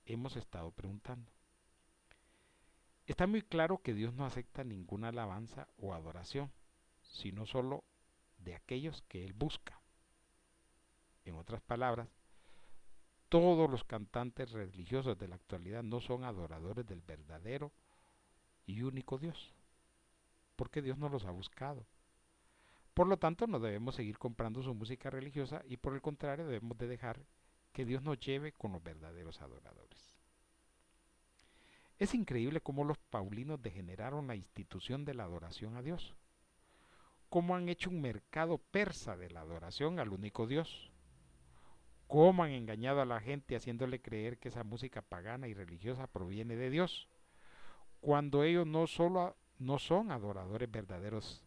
hemos estado preguntando. Está muy claro que Dios no acepta ninguna alabanza o adoración, sino solo de aquellos que él busca. En otras palabras, todos los cantantes religiosos de la actualidad no son adoradores del verdadero y único Dios, porque Dios no los ha buscado. Por lo tanto, no debemos seguir comprando su música religiosa y por el contrario debemos de dejar que Dios nos lleve con los verdaderos adoradores. Es increíble cómo los paulinos degeneraron la institución de la adoración a Dios cómo han hecho un mercado persa de la adoración al único Dios, cómo han engañado a la gente haciéndole creer que esa música pagana y religiosa proviene de Dios, cuando ellos no solo no son adoradores verdaderos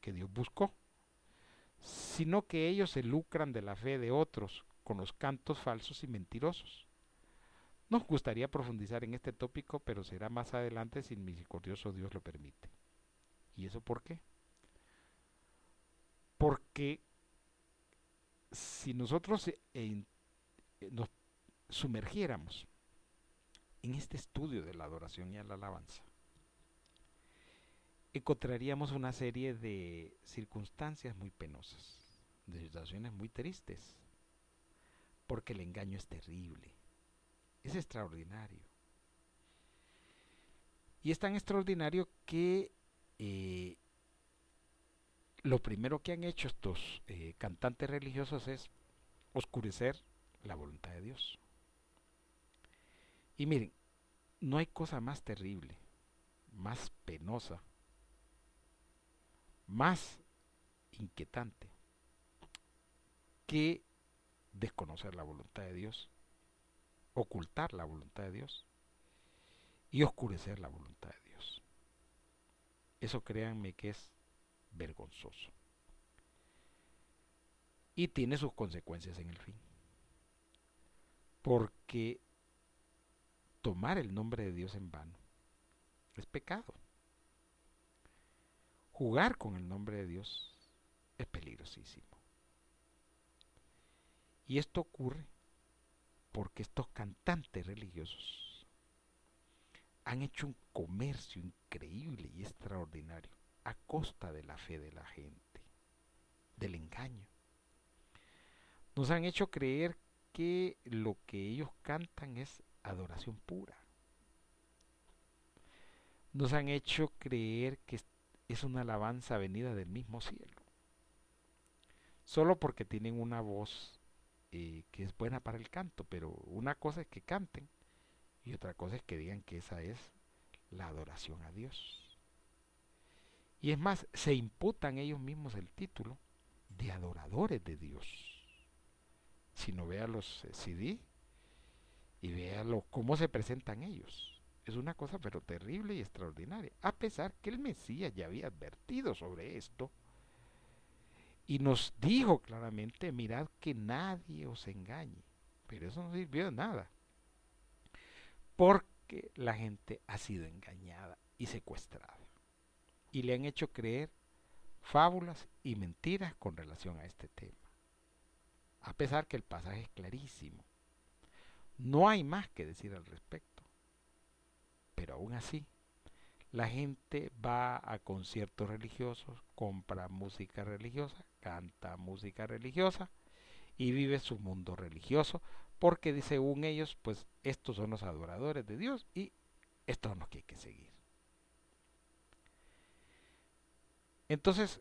que Dios buscó, sino que ellos se lucran de la fe de otros con los cantos falsos y mentirosos. Nos gustaría profundizar en este tópico, pero será más adelante si misericordioso Dios lo permite. ¿Y eso por qué? Porque si nosotros eh, eh, nos sumergiéramos en este estudio de la adoración y la alabanza, encontraríamos una serie de circunstancias muy penosas, de situaciones muy tristes, porque el engaño es terrible, es extraordinario. Y es tan extraordinario que eh, lo primero que han hecho estos eh, cantantes religiosos es oscurecer la voluntad de Dios. Y miren, no hay cosa más terrible, más penosa, más inquietante que desconocer la voluntad de Dios, ocultar la voluntad de Dios y oscurecer la voluntad de Dios. Eso créanme que es vergonzoso. Y tiene sus consecuencias en el fin. Porque tomar el nombre de Dios en vano es pecado. Jugar con el nombre de Dios es peligrosísimo. Y esto ocurre porque estos cantantes religiosos han hecho un comercio increíble y extraordinario a costa de la fe de la gente, del engaño. Nos han hecho creer que lo que ellos cantan es adoración pura. Nos han hecho creer que es una alabanza venida del mismo cielo. Solo porque tienen una voz eh, que es buena para el canto, pero una cosa es que canten y otra cosa es que digan que esa es la adoración a Dios. Y es más, se imputan ellos mismos el título de adoradores de Dios. Si no vea los eh, CD y vea cómo se presentan ellos. Es una cosa pero terrible y extraordinaria. A pesar que el Mesías ya había advertido sobre esto y nos dijo claramente, mirad que nadie os engañe. Pero eso no sirvió de nada. Porque la gente ha sido engañada y secuestrada. Y le han hecho creer fábulas y mentiras con relación a este tema. A pesar que el pasaje es clarísimo. No hay más que decir al respecto. Pero aún así, la gente va a conciertos religiosos, compra música religiosa, canta música religiosa y vive su mundo religioso, porque según ellos, pues estos son los adoradores de Dios y esto es lo que hay que seguir. Entonces,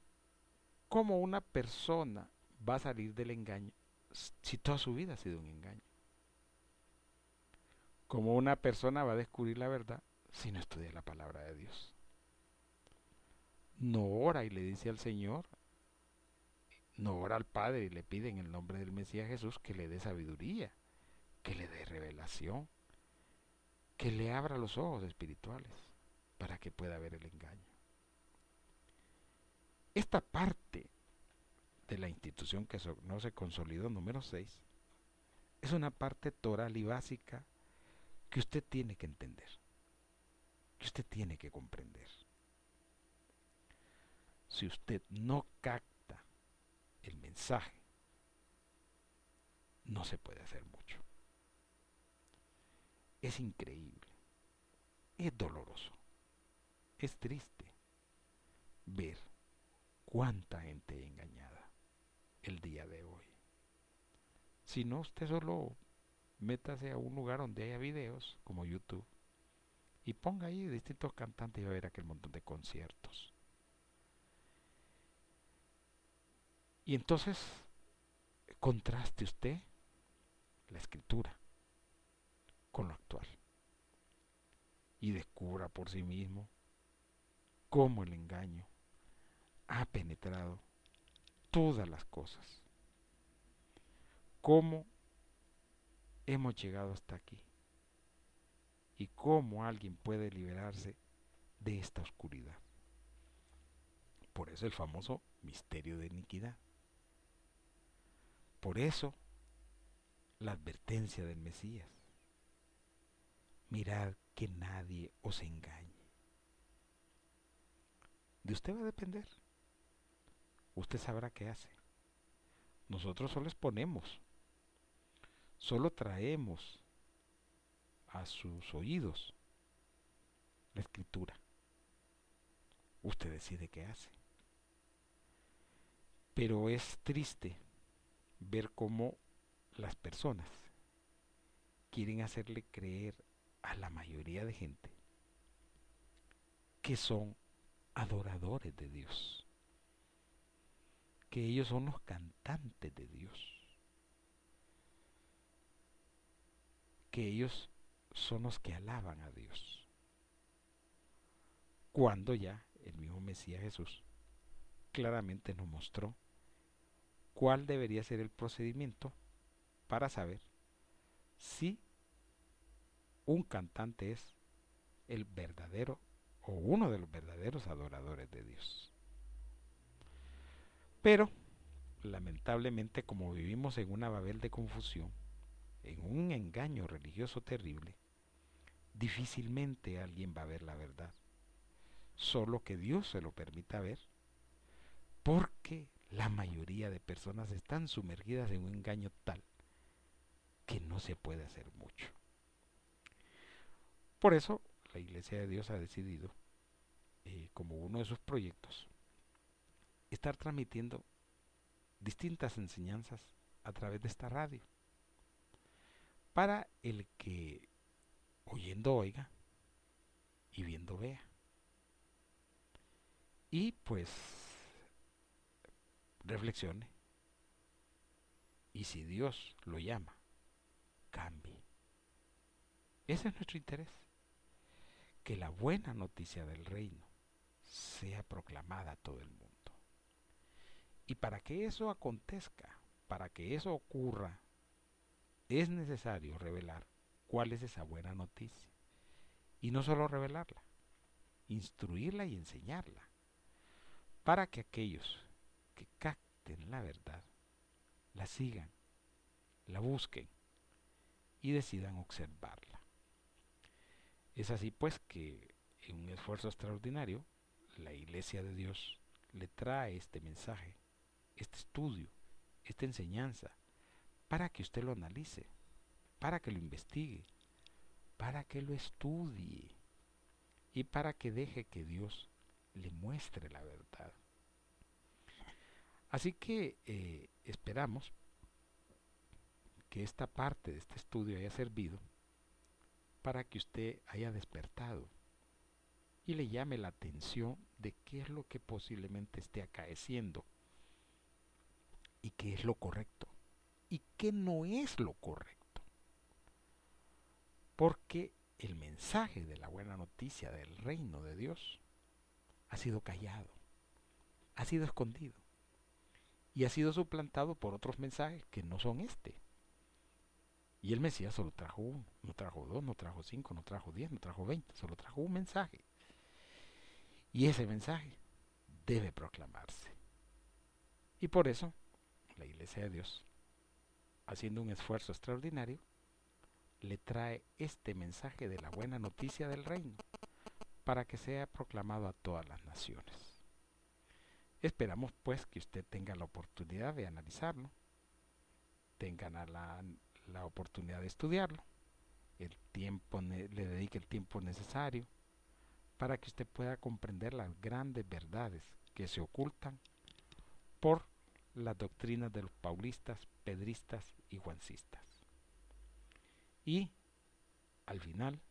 ¿cómo una persona va a salir del engaño si toda su vida ha sido un engaño? ¿Cómo una persona va a descubrir la verdad si no estudia la palabra de Dios? No ora y le dice al Señor, no ora al Padre y le pide en el nombre del Mesías Jesús que le dé sabiduría, que le dé revelación, que le abra los ojos espirituales para que pueda ver el engaño. Esta parte de la institución que no se consolidó, número 6, es una parte toral y básica que usted tiene que entender que usted tiene que comprender. Si usted no capta el mensaje, no se puede hacer mucho. Es increíble, es doloroso, es triste ver cuánta gente engañada el día de hoy. Si no, usted solo métase a un lugar donde haya videos como YouTube y ponga ahí distintos cantantes y va a ver aquel montón de conciertos. Y entonces contraste usted la escritura con lo actual y descubra por sí mismo cómo el engaño ha penetrado todas las cosas. Cómo hemos llegado hasta aquí y cómo alguien puede liberarse de esta oscuridad. Por eso el famoso misterio de iniquidad. Por eso la advertencia del Mesías. Mirad que nadie os engañe. De usted va a depender. Usted sabrá qué hace. Nosotros solo exponemos. Solo traemos a sus oídos la escritura. Usted decide qué hace. Pero es triste ver cómo las personas quieren hacerle creer a la mayoría de gente que son adoradores de Dios, que ellos son los cantantes de Dios, que ellos son los que alaban a Dios. Cuando ya el mismo Mesías Jesús claramente nos mostró cuál debería ser el procedimiento para saber si un cantante es el verdadero o uno de los verdaderos adoradores de Dios. Pero, lamentablemente, como vivimos en una Babel de confusión, en un engaño religioso terrible, difícilmente alguien va a ver la verdad. solo que Dios se lo permita ver, porque la mayoría de personas están sumergidas en un engaño tal que no se puede hacer mucho. Por eso la Iglesia de Dios ha decidido, eh, como uno de sus proyectos, estar transmitiendo distintas enseñanzas a través de esta radio. Para el que oyendo oiga y viendo vea. Y pues reflexione. Y si Dios lo llama, cambie. Ese es nuestro interés. Que la buena noticia del reino sea proclamada a todo el mundo. Y para que eso acontezca, para que eso ocurra, es necesario revelar cuál es esa buena noticia. Y no solo revelarla, instruirla y enseñarla, para que aquellos que capten la verdad, la sigan, la busquen y decidan observarla. Es así pues que en un esfuerzo extraordinario, la Iglesia de Dios le trae este mensaje, este estudio, esta enseñanza, para que usted lo analice, para que lo investigue, para que lo estudie y para que deje que Dios le muestre la verdad. Así que eh, esperamos que esta parte de este estudio haya servido para que usted haya despertado y le llame la atención de qué es lo que posiblemente esté acaeciendo y qué es lo correcto y qué no es lo correcto. Porque el mensaje de la buena noticia del reino de Dios ha sido callado, ha sido escondido y ha sido suplantado por otros mensajes que no son este. Y el Mesías solo trajo uno, no trajo dos, no trajo cinco, no trajo diez, no trajo veinte, solo trajo un mensaje. Y ese mensaje debe proclamarse. Y por eso la Iglesia de Dios haciendo un esfuerzo extraordinario, le trae este mensaje de la buena noticia del reino para que sea proclamado a todas las naciones. Esperamos pues que usted tenga la oportunidad de analizarlo, tenga la, la oportunidad de estudiarlo, el tiempo le dedique el tiempo necesario para que usted pueda comprender las grandes verdades que se ocultan por las doctrinas de los paulistas, pedristas y juancistas. Y, al final,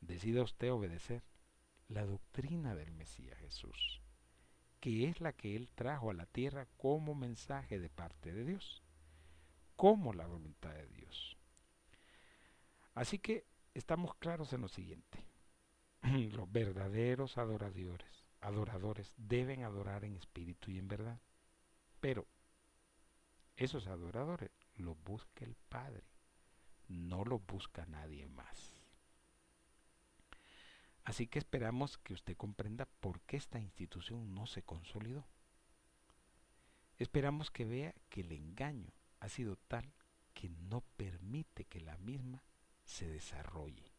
decida usted obedecer la doctrina del Mesías Jesús, que es la que Él trajo a la tierra como mensaje de parte de Dios, como la voluntad de Dios. Así que estamos claros en lo siguiente. Los verdaderos adoradores, adoradores deben adorar en espíritu y en verdad. Pero esos adoradores los busca el Padre, no los busca nadie más. Así que esperamos que usted comprenda por qué esta institución no se consolidó. Esperamos que vea que el engaño ha sido tal que no permite que la misma se desarrolle.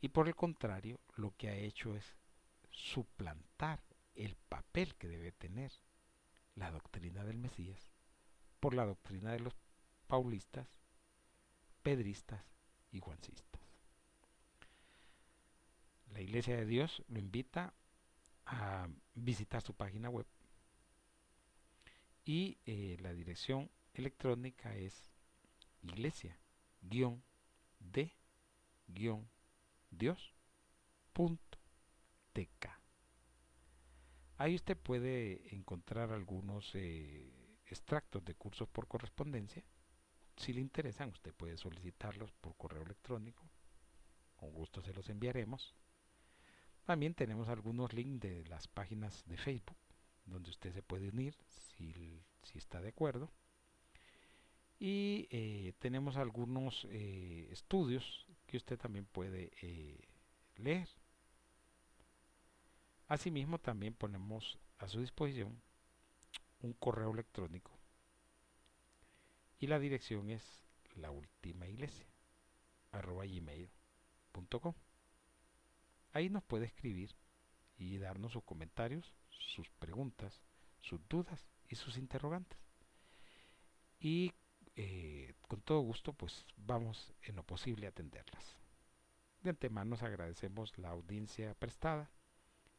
Y por el contrario, lo que ha hecho es suplantar el papel que debe tener la doctrina del Mesías por la doctrina de los paulistas, pedristas y juancistas. La Iglesia de Dios lo invita a visitar su página web y eh, la dirección electrónica es iglesia-de-dios.tk. Ahí usted puede encontrar algunos eh, extractos de cursos por correspondencia. Si le interesan, usted puede solicitarlos por correo electrónico. Con gusto se los enviaremos. También tenemos algunos links de las páginas de Facebook, donde usted se puede unir si, si está de acuerdo. Y eh, tenemos algunos eh, estudios que usted también puede eh, leer. Asimismo, también ponemos a su disposición un correo electrónico y la dirección es la última iglesia gmail.com ahí nos puede escribir y darnos sus comentarios, sus preguntas, sus dudas y sus interrogantes. Y eh, con todo gusto pues vamos en lo posible a atenderlas. De antemano nos agradecemos la audiencia prestada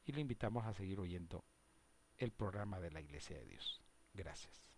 y le invitamos a seguir oyendo el programa de la Iglesia de Dios. Gracias.